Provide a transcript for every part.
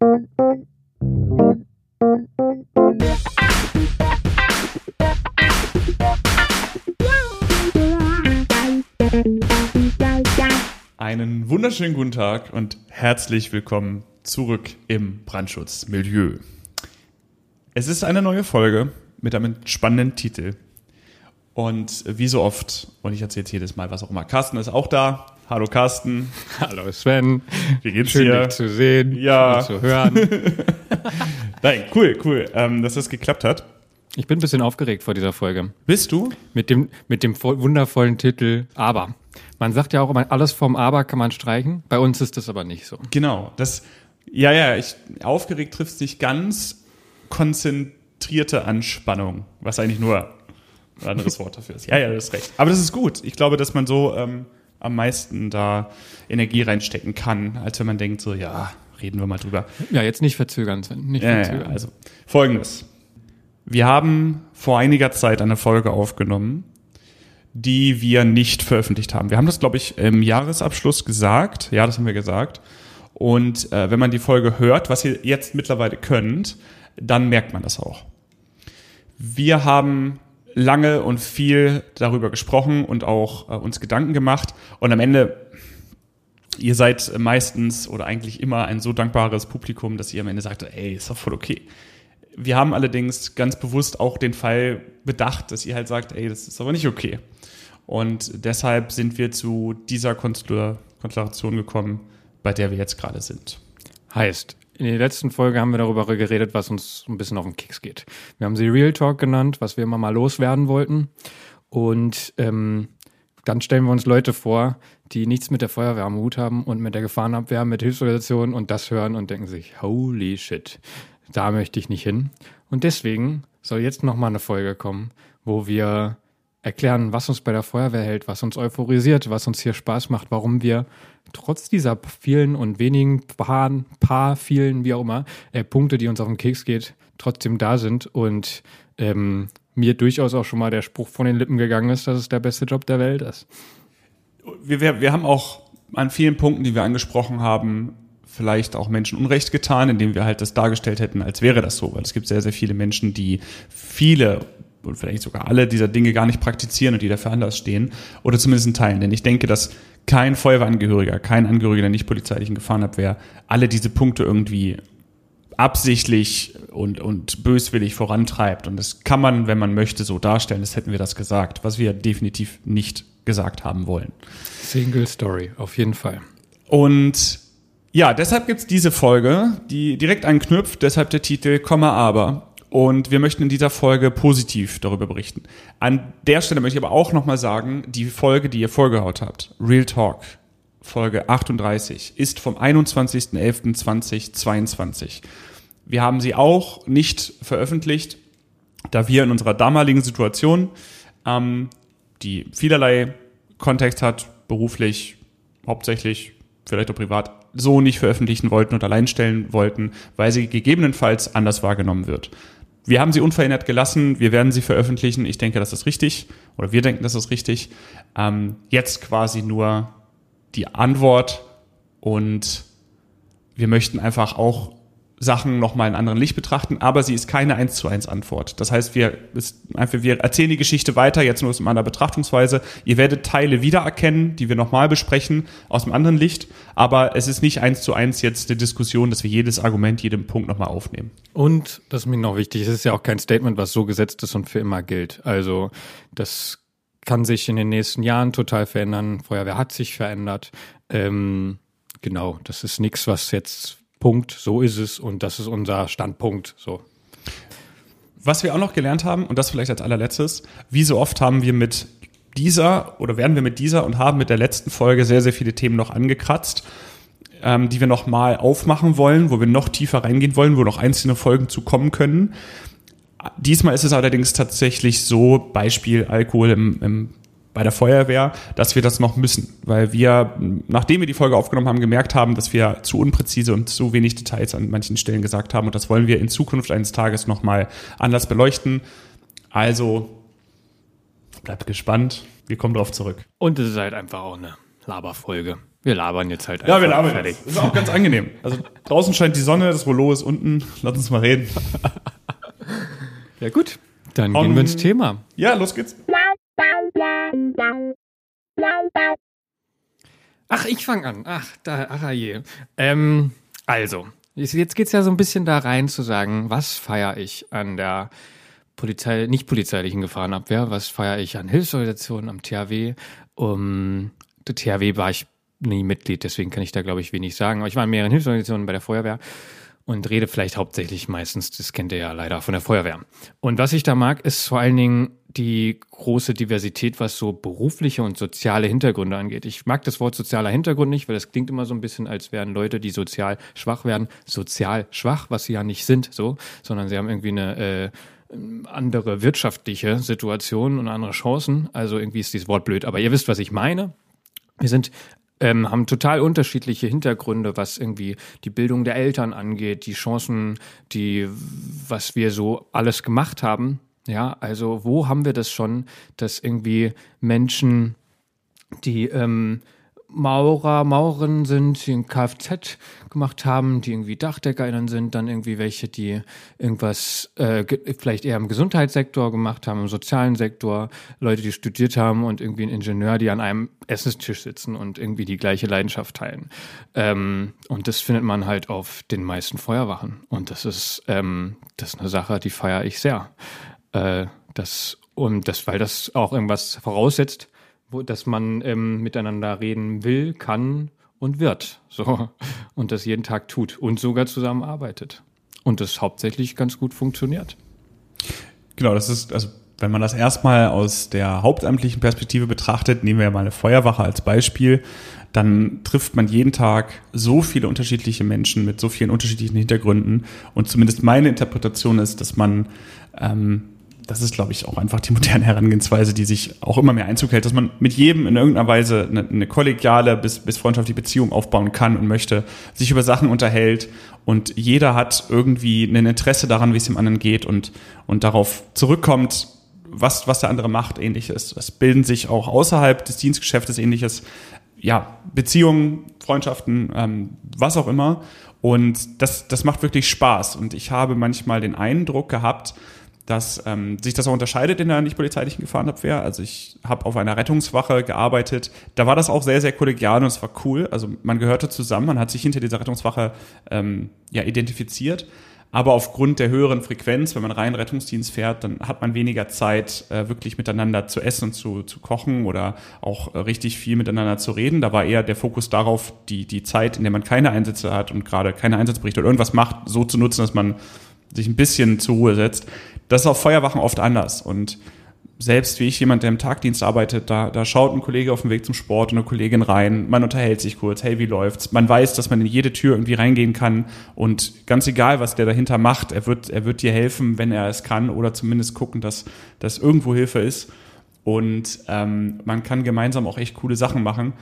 Einen wunderschönen guten Tag und herzlich willkommen zurück im Brandschutzmilieu. Es ist eine neue Folge mit einem spannenden Titel. Und wie so oft, und ich erzähle jedes Mal, was auch immer, Carsten ist auch da. Hallo Carsten. Hallo Sven. Wie geht's Schön, dir? dich zu sehen Ja. und zu hören. Nein, cool, cool, ähm, dass das geklappt hat. Ich bin ein bisschen aufgeregt vor dieser Folge. Bist du? Mit dem, mit dem voll- wundervollen Titel Aber. Man sagt ja auch immer, alles vom Aber kann man streichen. Bei uns ist das aber nicht so. Genau. Das, ja, ja, ich, aufgeregt trifft es nicht ganz. Konzentrierte Anspannung, was eigentlich nur ein anderes Wort dafür ist. Ja, ja, das ist recht. Aber das ist gut. Ich glaube, dass man so ähm, am meisten da Energie reinstecken kann, als wenn man denkt, so, ja, reden wir mal drüber. Ja, jetzt nicht verzögern. Nicht Ja, ja, verzögern. also folgendes. Wir haben vor einiger Zeit eine Folge aufgenommen, die wir nicht veröffentlicht haben. Wir haben das, glaube ich, im Jahresabschluss gesagt. Ja, das haben wir gesagt. Und äh, wenn man die Folge hört, was ihr jetzt mittlerweile könnt, dann merkt man das auch. Wir haben lange und viel darüber gesprochen und auch äh, uns Gedanken gemacht. Und am Ende ihr seid meistens oder eigentlich immer ein so dankbares Publikum, dass ihr am Ende sagt, ey, ist doch voll okay. Wir haben allerdings ganz bewusst auch den Fall bedacht, dass ihr halt sagt, ey, das ist aber nicht okay. Und deshalb sind wir zu dieser Konstella- Konstellation gekommen, bei der wir jetzt gerade sind. Heißt, in der letzten Folge haben wir darüber geredet, was uns ein bisschen auf den Keks geht. Wir haben sie Real Talk genannt, was wir immer mal loswerden wollten. Und ähm, dann stellen wir uns Leute vor, die nichts mit der Feuerwehr am Hut haben und mit der Gefahrenabwehr, mit Hilfsorganisationen und das hören und denken sich, holy shit, da möchte ich nicht hin. Und deswegen soll jetzt nochmal eine Folge kommen, wo wir erklären, was uns bei der Feuerwehr hält, was uns euphorisiert, was uns hier Spaß macht, warum wir trotz dieser vielen und wenigen paar, paar vielen, wie auch immer, äh, Punkte, die uns auf den Keks geht, trotzdem da sind und ähm, mir durchaus auch schon mal der Spruch von den Lippen gegangen ist, dass es der beste Job der Welt ist. Wir, wir, wir haben auch an vielen Punkten, die wir angesprochen haben, vielleicht auch Menschen Unrecht getan, indem wir halt das dargestellt hätten, als wäre das so. Weil es gibt sehr, sehr viele Menschen, die viele und vielleicht sogar alle dieser Dinge gar nicht praktizieren und die dafür anders stehen oder zumindest in Teilen. Denn ich denke, dass kein Feuerwehrangehöriger, kein Angehöriger der nicht polizeilichen Gefahrenabwehr alle diese Punkte irgendwie absichtlich und, und böswillig vorantreibt. Und das kann man, wenn man möchte, so darstellen, das hätten wir das gesagt, was wir definitiv nicht gesagt haben wollen. Single Story, auf jeden Fall. Und ja, deshalb gibt's diese Folge, die direkt anknüpft, deshalb der Titel Komma aber. Und wir möchten in dieser Folge positiv darüber berichten. An der Stelle möchte ich aber auch nochmal sagen, die Folge, die ihr vorgehaut habt, Real Talk, Folge 38, ist vom 21.11.2022. Wir haben sie auch nicht veröffentlicht, da wir in unserer damaligen Situation, ähm, die vielerlei Kontext hat, beruflich, hauptsächlich, vielleicht auch privat, so nicht veröffentlichen wollten und allein stellen wollten, weil sie gegebenenfalls anders wahrgenommen wird. Wir haben sie unverändert gelassen, wir werden sie veröffentlichen. Ich denke, das ist richtig, oder wir denken, das ist richtig. Ähm, jetzt quasi nur die Antwort und wir möchten einfach auch Sachen nochmal in anderen Licht betrachten, aber sie ist keine eins zu eins Antwort. Das heißt, wir, ist einfach, wir erzählen die Geschichte weiter, jetzt nur aus einer Betrachtungsweise. Ihr werdet Teile wiedererkennen, die wir nochmal besprechen, aus einem anderen Licht, aber es ist nicht eins zu eins jetzt eine Diskussion, dass wir jedes Argument, jeden Punkt nochmal aufnehmen. Und, das ist mir noch wichtig, es ist ja auch kein Statement, was so gesetzt ist und für immer gilt. Also, das kann sich in den nächsten Jahren total verändern. Feuerwehr hat sich verändert. Ähm, genau, das ist nichts, was jetzt Punkt, so ist es und das ist unser Standpunkt. So. Was wir auch noch gelernt haben, und das vielleicht als allerletztes, wie so oft haben wir mit dieser oder werden wir mit dieser und haben mit der letzten Folge sehr, sehr viele Themen noch angekratzt, ähm, die wir noch mal aufmachen wollen, wo wir noch tiefer reingehen wollen, wo noch einzelne Folgen zu kommen können. Diesmal ist es allerdings tatsächlich so, Beispiel Alkohol im, im, bei der Feuerwehr, dass wir das noch müssen, weil wir, nachdem wir die Folge aufgenommen haben, gemerkt haben, dass wir zu unpräzise und zu wenig Details an manchen Stellen gesagt haben und das wollen wir in Zukunft eines Tages nochmal anders beleuchten. Also bleibt gespannt, wir kommen drauf zurück. Und es ist halt einfach auch eine Laberfolge. Wir labern jetzt halt einfach. Ja, wir labern. Fertig. Das ist auch ganz angenehm. Also draußen scheint die Sonne, das Rollo ist unten. Lass uns mal reden. ja gut, dann um, gehen wir ins Thema. Ja, los geht's. Ach, ich fange an. Ach, da, ach je. Ähm, also, jetzt geht's ja so ein bisschen da rein zu sagen, was feiere ich an der Polizei, nicht polizeilichen Gefahrenabwehr, was feiere ich an Hilfsorganisationen, am THW. Um, der THW war ich nie Mitglied, deswegen kann ich da, glaube ich, wenig sagen. Aber ich war in mehreren Hilfsorganisationen bei der Feuerwehr und rede vielleicht hauptsächlich meistens, das kennt ihr ja leider, von der Feuerwehr. Und was ich da mag, ist vor allen Dingen die große Diversität, was so berufliche und soziale Hintergründe angeht. Ich mag das Wort sozialer Hintergrund nicht, weil das klingt immer so ein bisschen, als wären Leute, die sozial schwach werden, sozial schwach, was sie ja nicht sind, so, sondern sie haben irgendwie eine äh, andere wirtschaftliche Situation und andere Chancen. Also irgendwie ist dieses Wort blöd, aber ihr wisst, was ich meine. Wir sind ähm, haben total unterschiedliche Hintergründe, was irgendwie die Bildung der Eltern angeht, die Chancen, die, was wir so alles gemacht haben. Ja, also wo haben wir das schon, dass irgendwie Menschen, die ähm, Maurer, Maurerinnen sind, die ein Kfz gemacht haben, die irgendwie DachdeckerInnen sind, dann irgendwie welche, die irgendwas äh, vielleicht eher im Gesundheitssektor gemacht haben, im sozialen Sektor, Leute, die studiert haben und irgendwie ein Ingenieur, die an einem Essenstisch sitzen und irgendwie die gleiche Leidenschaft teilen. Ähm, und das findet man halt auf den meisten Feuerwachen. Und das ist, ähm, das ist eine Sache, die feiere ich sehr. Äh, das, und das, weil das auch irgendwas voraussetzt, wo, dass man ähm, miteinander reden will, kann und wird. So. Und das jeden Tag tut und sogar zusammenarbeitet. Und das hauptsächlich ganz gut funktioniert. Genau, das ist, also wenn man das erstmal aus der hauptamtlichen Perspektive betrachtet, nehmen wir ja mal eine Feuerwache als Beispiel, dann trifft man jeden Tag so viele unterschiedliche Menschen mit so vielen unterschiedlichen Hintergründen. Und zumindest meine Interpretation ist, dass man ähm, das ist, glaube ich, auch einfach die moderne Herangehensweise, die sich auch immer mehr Einzug hält, dass man mit jedem in irgendeiner Weise eine, eine kollegiale bis, bis freundschaftliche Beziehung aufbauen kann und möchte, sich über Sachen unterhält und jeder hat irgendwie ein Interesse daran, wie es dem anderen geht und, und darauf zurückkommt, was, was der andere macht, ähnliches. Es bilden sich auch außerhalb des Dienstgeschäftes ähnliches, ja, Beziehungen, Freundschaften, ähm, was auch immer. Und das, das macht wirklich Spaß. Und ich habe manchmal den Eindruck gehabt, dass ähm, sich das auch unterscheidet in der nicht polizeilichen Gefahrenabwehr. Also ich habe auf einer Rettungswache gearbeitet. Da war das auch sehr, sehr kollegial und es war cool. Also man gehörte zusammen, man hat sich hinter dieser Rettungswache ähm, ja identifiziert. Aber aufgrund der höheren Frequenz, wenn man rein Rettungsdienst fährt, dann hat man weniger Zeit, äh, wirklich miteinander zu essen und zu, zu kochen oder auch äh, richtig viel miteinander zu reden. Da war eher der Fokus darauf, die, die Zeit, in der man keine Einsätze hat und gerade keine Einsatzberichte oder irgendwas macht, so zu nutzen, dass man sich ein bisschen zur Ruhe setzt. Das ist auf Feuerwachen oft anders. Und selbst wie ich, jemand, der im Tagdienst arbeitet, da, da schaut ein Kollege auf dem Weg zum Sport und eine Kollegin rein, man unterhält sich kurz, hey, wie läuft's? Man weiß, dass man in jede Tür irgendwie reingehen kann und ganz egal, was der dahinter macht, er wird, er wird dir helfen, wenn er es kann oder zumindest gucken, dass, dass irgendwo Hilfe ist. Und ähm, man kann gemeinsam auch echt coole Sachen machen.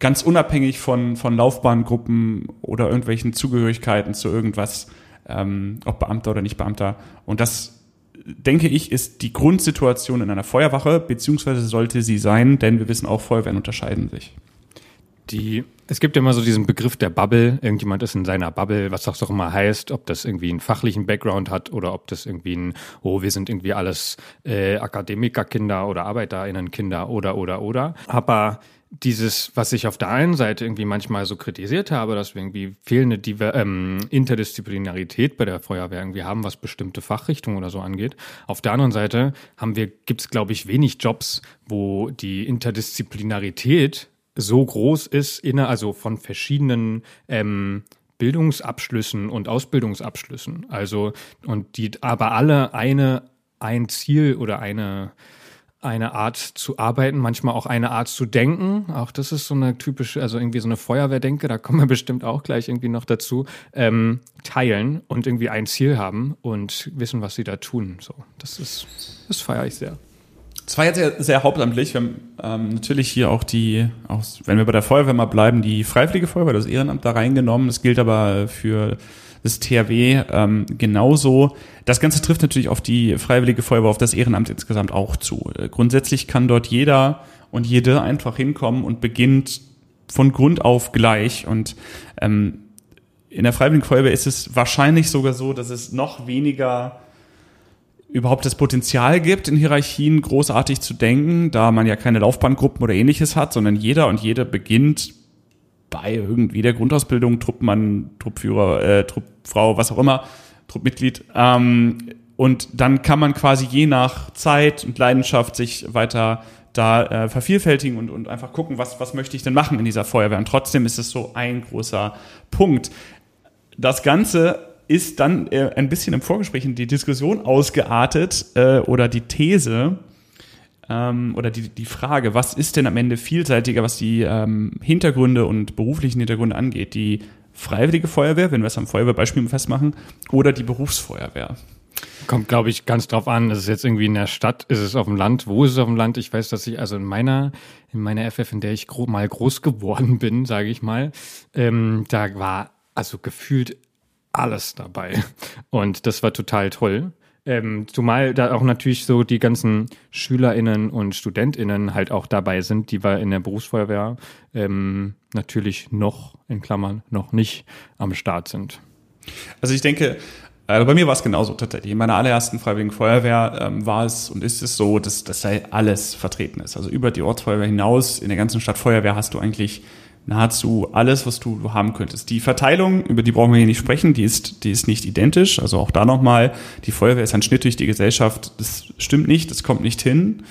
Ganz unabhängig von, von Laufbahngruppen oder irgendwelchen Zugehörigkeiten zu irgendwas, ähm, ob Beamter oder nicht Beamter. Und das denke ich, ist die Grundsituation in einer Feuerwache, beziehungsweise sollte sie sein, denn wir wissen auch, Feuerwehren unterscheiden sich. Die, es gibt immer so diesen Begriff der Bubble. Irgendjemand ist in seiner Bubble, was das auch immer heißt, ob das irgendwie einen fachlichen Background hat oder ob das irgendwie ein, oh, wir sind irgendwie alles äh, Akademikerkinder oder ArbeiterInnenkinder oder, oder, oder. Aber dieses, was ich auf der einen Seite irgendwie manchmal so kritisiert habe, dass wir irgendwie fehlende Diver ähm, Interdisziplinarität bei der Feuerwehr irgendwie haben, was bestimmte Fachrichtungen oder so angeht. Auf der anderen Seite haben wir, gibt es, glaube ich, wenig Jobs, wo die Interdisziplinarität so groß ist, inner, also von verschiedenen ähm, Bildungsabschlüssen und Ausbildungsabschlüssen. Also, und die aber alle eine, ein Ziel oder eine eine Art zu arbeiten, manchmal auch eine Art zu denken. Auch das ist so eine typische, also irgendwie so eine Feuerwehrdenke, da kommen wir bestimmt auch gleich irgendwie noch dazu, ähm, teilen und irgendwie ein Ziel haben und wissen, was sie da tun. So, das ist, das feiere ich sehr. Es war jetzt sehr, sehr hauptamtlich. Wir haben ähm, natürlich hier auch die, auch wenn wir bei der Feuerwehr mal bleiben, die Freiwillige Feuerwehr, das Ehrenamt da reingenommen. Das gilt aber für das THW ähm, genauso. Das Ganze trifft natürlich auf die Freiwillige Feuerwehr, auf das Ehrenamt insgesamt auch zu. Äh, grundsätzlich kann dort jeder und jede einfach hinkommen und beginnt von Grund auf gleich und ähm, in der Freiwilligen Feuerwehr ist es wahrscheinlich sogar so, dass es noch weniger überhaupt das Potenzial gibt, in Hierarchien großartig zu denken, da man ja keine Laufbahngruppen oder ähnliches hat, sondern jeder und jede beginnt bei irgendwie der Grundausbildung, Truppmann, Truppführer, äh, Truppfrau, was auch immer, Truppmitglied. Ähm, und dann kann man quasi je nach Zeit und Leidenschaft sich weiter da äh, vervielfältigen und, und einfach gucken, was, was möchte ich denn machen in dieser Feuerwehr. Und trotzdem ist es so ein großer Punkt. Das Ganze ist dann äh, ein bisschen im Vorgespräch in die Diskussion ausgeartet äh, oder die These ähm, oder die, die Frage, was ist denn am Ende vielseitiger, was die ähm, Hintergründe und beruflichen Hintergründe angeht? Die Freiwillige Feuerwehr, wenn wir es am Feuerwehrbeispiel festmachen, oder die Berufsfeuerwehr? Kommt, glaube ich, ganz drauf an. Ist es jetzt irgendwie in der Stadt? Ist es auf dem Land? Wo ist es auf dem Land? Ich weiß, dass ich also in meiner, in meiner FF, in der ich gro mal groß geworden bin, sage ich mal, ähm, da war also gefühlt alles dabei. Und das war total toll. Ähm, zumal da auch natürlich so die ganzen SchülerInnen und StudentInnen halt auch dabei sind, die wir in der Berufsfeuerwehr ähm, natürlich noch, in Klammern, noch nicht am Start sind. Also ich denke, also bei mir war es genauso tatsächlich. In meiner allerersten Freiwilligen Feuerwehr ähm, war es und ist es so, dass, dass da alles vertreten ist. Also über die Ortsfeuerwehr hinaus in der ganzen Stadt Feuerwehr hast du eigentlich nahezu alles, was du haben könntest. Die Verteilung, über die brauchen wir hier nicht sprechen, die ist, die ist nicht identisch. Also auch da nochmal, die Feuerwehr ist ein Schnitt durch die Gesellschaft. Das stimmt nicht, das kommt nicht hin.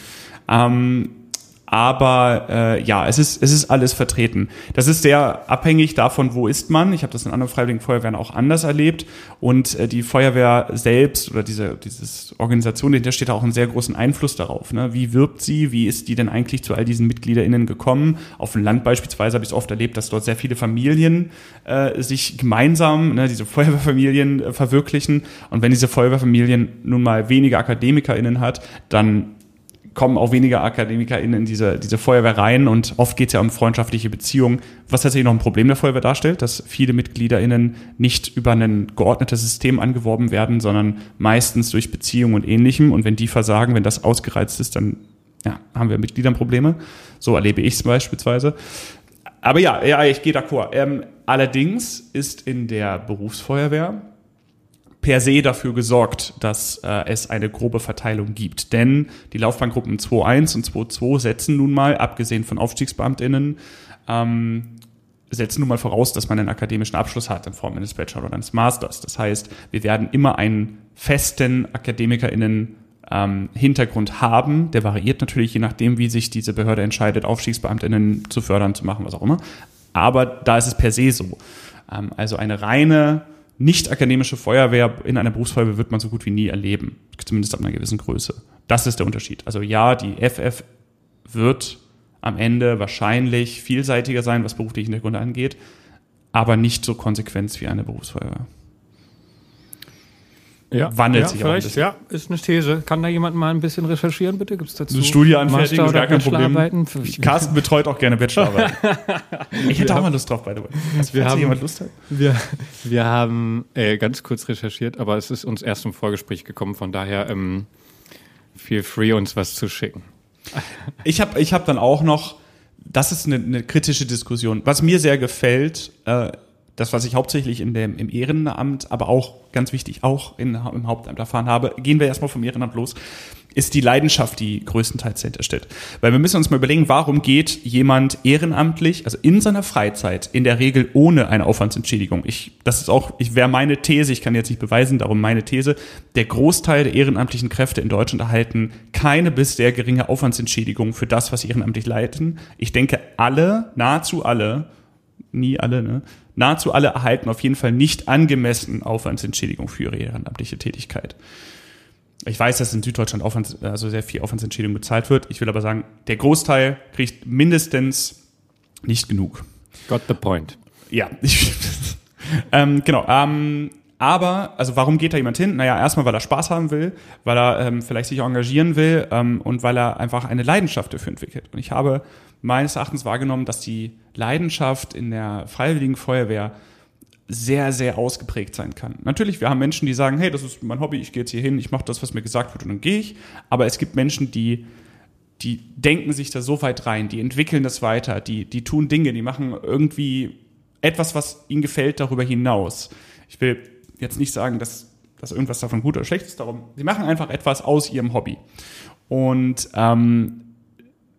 Ähm, aber äh, ja, es ist, es ist alles vertreten. Das ist sehr abhängig davon, wo ist man. Ich habe das in anderen Freiwilligen Feuerwehren auch anders erlebt. Und äh, die Feuerwehr selbst oder diese dieses Organisation, dahinter steht auch einen sehr großen Einfluss darauf. Ne? Wie wirbt sie? Wie ist die denn eigentlich zu all diesen MitgliederInnen gekommen? Auf dem Land beispielsweise habe ich es oft erlebt, dass dort sehr viele Familien äh, sich gemeinsam, ne, diese Feuerwehrfamilien äh, verwirklichen. Und wenn diese Feuerwehrfamilien nun mal weniger AkademikerInnen hat, dann kommen auch weniger AkademikerInnen in diese, diese Feuerwehr rein und oft geht es ja um freundschaftliche Beziehungen, was tatsächlich noch ein Problem der Feuerwehr darstellt, dass viele MitgliederInnen nicht über ein geordnetes System angeworben werden, sondern meistens durch Beziehungen und ähnlichem. Und wenn die versagen, wenn das ausgereizt ist, dann ja, haben wir Mitgliedernprobleme. So erlebe ich es beispielsweise. Aber ja, ja, ich gehe d'accord. Ähm, allerdings ist in der Berufsfeuerwehr per se dafür gesorgt, dass äh, es eine grobe Verteilung gibt. Denn die Laufbahngruppen 2.1 und 2.2 setzen nun mal, abgesehen von Aufstiegsbeamtinnen, ähm, setzen nun mal voraus, dass man einen akademischen Abschluss hat in Form eines Bachelor oder eines Masters. Das heißt, wir werden immer einen festen AkademikerInnen ähm, Hintergrund haben. Der variiert natürlich je nachdem, wie sich diese Behörde entscheidet, Aufstiegsbeamtinnen zu fördern, zu machen, was auch immer. Aber da ist es per se so. Ähm, also eine reine nicht akademische Feuerwehr in einer Berufsfeuerwehr wird man so gut wie nie erleben, zumindest ab einer gewissen Größe. Das ist der Unterschied. Also ja, die FF wird am Ende wahrscheinlich vielseitiger sein, was berufliche Hintergründe angeht, aber nicht so konsequent wie eine Berufsfeuerwehr. Ja, wandelt ja, sich vielleicht, auch ein Ja, ist eine These. Kann da jemand mal ein bisschen recherchieren, bitte? Gibt es dazu eine Studie anfertigen, ist gar kein Problem. Carsten betreut auch gerne Bachelorarbeiten. ich hätte auch mal Lust drauf, by the way. Also, wir haben, jemand Lust hat. Wir, wir haben äh, ganz kurz recherchiert, aber es ist uns erst im Vorgespräch gekommen, von daher ähm, feel free, uns was zu schicken. ich habe ich hab dann auch noch, das ist eine, eine kritische Diskussion. Was mir sehr gefällt, äh, das, was ich hauptsächlich in dem, im Ehrenamt, aber auch ganz wichtig, auch in, im Hauptamt erfahren habe, gehen wir erstmal vom Ehrenamt los, ist die Leidenschaft, die größtenteils dahinter steht. Weil wir müssen uns mal überlegen, warum geht jemand ehrenamtlich, also in seiner Freizeit, in der Regel ohne eine Aufwandsentschädigung. Ich, das ist auch, ich wäre meine These, ich kann jetzt nicht beweisen, darum meine These, der Großteil der ehrenamtlichen Kräfte in Deutschland erhalten keine bis sehr geringe Aufwandsentschädigung für das, was sie ehrenamtlich leiten. Ich denke, alle, nahezu alle, nie alle, ne, nahezu alle erhalten auf jeden Fall nicht angemessen Aufwandsentschädigung für ihre ehrenamtliche Tätigkeit. Ich weiß, dass in Süddeutschland Aufwands, also sehr viel Aufwandsentschädigung bezahlt wird. Ich will aber sagen, der Großteil kriegt mindestens nicht genug. Got the point. Ja, ähm, genau. Ähm, aber, also warum geht da jemand hin? Naja, erstmal, weil er Spaß haben will, weil er ähm, vielleicht sich engagieren will ähm, und weil er einfach eine Leidenschaft dafür entwickelt. Und ich habe meines Erachtens wahrgenommen, dass die Leidenschaft in der Freiwilligen Feuerwehr sehr, sehr ausgeprägt sein kann. Natürlich, wir haben Menschen, die sagen, hey, das ist mein Hobby, ich gehe jetzt hier hin, ich mache das, was mir gesagt wird und dann gehe ich. Aber es gibt Menschen, die die denken sich da so weit rein, die entwickeln das weiter, die, die tun Dinge, die machen irgendwie etwas, was ihnen gefällt, darüber hinaus. Ich will jetzt nicht sagen, dass, dass irgendwas davon gut oder schlecht ist, darum, sie machen einfach etwas aus ihrem Hobby. Und ähm,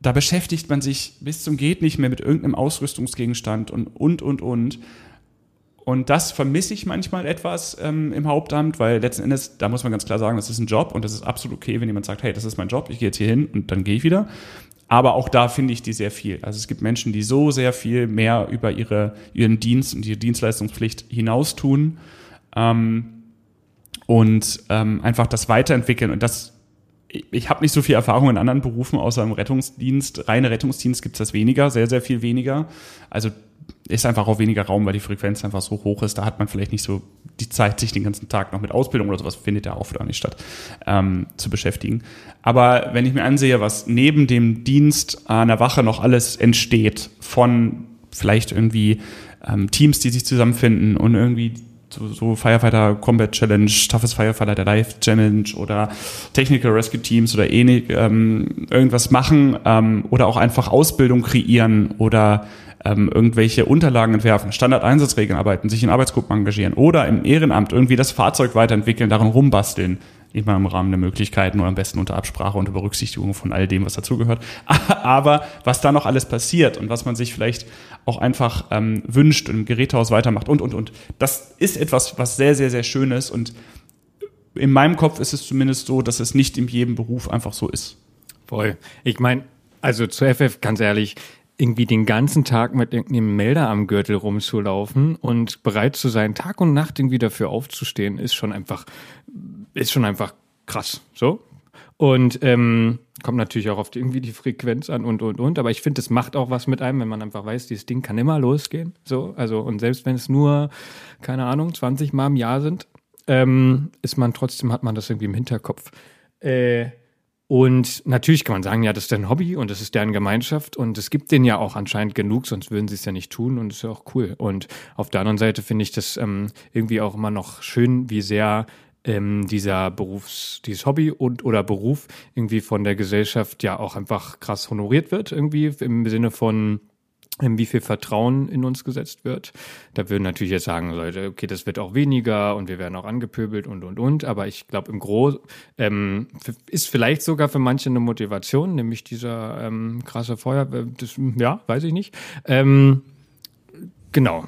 da beschäftigt man sich bis zum geht nicht mehr mit irgendeinem Ausrüstungsgegenstand und, und, und, und. Und das vermisse ich manchmal etwas ähm, im Hauptamt, weil letzten Endes, da muss man ganz klar sagen, das ist ein Job und das ist absolut okay, wenn jemand sagt, hey, das ist mein Job, ich gehe jetzt hier hin und dann gehe ich wieder. Aber auch da finde ich die sehr viel. Also es gibt Menschen, die so sehr viel mehr über ihre, ihren Dienst und ihre Dienstleistungspflicht hinaus tun ähm, und ähm, einfach das weiterentwickeln. Und das, ich, habe nicht so viel Erfahrung in anderen Berufen, außer im Rettungsdienst. Reine Rettungsdienst gibt es das weniger, sehr, sehr viel weniger. Also ist einfach auch weniger Raum, weil die Frequenz einfach so hoch ist. Da hat man vielleicht nicht so die Zeit, sich den ganzen Tag noch mit Ausbildung oder sowas findet ja auch oder nicht statt, ähm, zu beschäftigen. Aber wenn ich mir ansehe, was neben dem Dienst an der Wache noch alles entsteht, von vielleicht irgendwie ähm, Teams, die sich zusammenfinden und irgendwie so, so Firefighter Combat Challenge, Toughest Firefighter der Life Challenge oder Technical Rescue Teams oder ähnlich, ähm, irgendwas machen ähm, oder auch einfach Ausbildung kreieren oder ähm, irgendwelche Unterlagen entwerfen, Standardeinsatzregeln arbeiten, sich in Arbeitsgruppen engagieren oder im Ehrenamt irgendwie das Fahrzeug weiterentwickeln, daran rumbasteln. Immer im Rahmen der Möglichkeiten oder am besten unter Absprache und Berücksichtigung von all dem, was dazugehört. Aber was da noch alles passiert und was man sich vielleicht auch einfach ähm, wünscht und im Gerätehaus weitermacht und, und, und. Das ist etwas, was sehr, sehr, sehr schön ist und in meinem Kopf ist es zumindest so, dass es nicht in jedem Beruf einfach so ist. Voll. Ich meine, also zu FF, ganz ehrlich, irgendwie den ganzen Tag mit irgendeinem Melder am Gürtel rumzulaufen und bereit zu sein, Tag und Nacht irgendwie dafür aufzustehen, ist schon einfach, ist schon einfach krass. So. Und ähm, kommt natürlich auch auf die, irgendwie die Frequenz an und und und. Aber ich finde, es macht auch was mit einem, wenn man einfach weiß, dieses Ding kann immer losgehen. So, also und selbst wenn es nur, keine Ahnung, 20 Mal im Jahr sind, ähm, ist man trotzdem, hat man das irgendwie im Hinterkopf. Äh, und natürlich kann man sagen, ja, das ist dein Hobby und das ist deren Gemeinschaft und es gibt denen ja auch anscheinend genug, sonst würden sie es ja nicht tun und das ist ja auch cool. Und auf der anderen Seite finde ich das ähm, irgendwie auch immer noch schön, wie sehr ähm, dieser Berufs, dieses Hobby und oder Beruf irgendwie von der Gesellschaft ja auch einfach krass honoriert wird, irgendwie im Sinne von wie viel Vertrauen in uns gesetzt wird. Da würden natürlich jetzt sagen Leute, okay, das wird auch weniger und wir werden auch angepöbelt und und und. Aber ich glaube, im Gro ähm, ist vielleicht sogar für manche eine Motivation, nämlich dieser ähm, krasse Feuer. Das, ja, weiß ich nicht. Ähm, genau.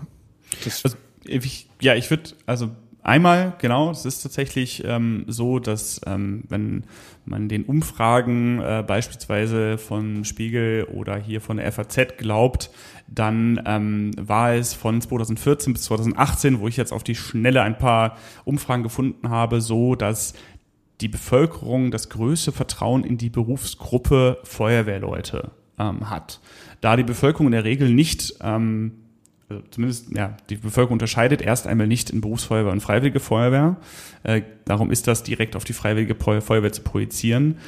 Das also, ich, ja, ich würde also Einmal, genau, es ist tatsächlich ähm, so, dass ähm, wenn man den Umfragen äh, beispielsweise von Spiegel oder hier von der FAZ glaubt, dann ähm, war es von 2014 bis 2018, wo ich jetzt auf die Schnelle ein paar Umfragen gefunden habe, so, dass die Bevölkerung das größte Vertrauen in die Berufsgruppe Feuerwehrleute ähm, hat. Da die Bevölkerung in der Regel nicht ähm, zumindest ja, die Bevölkerung unterscheidet erst einmal nicht in Berufsfeuerwehr und Freiwillige Feuerwehr. Äh, darum ist das direkt auf die Freiwillige Feuerwehr zu projizieren.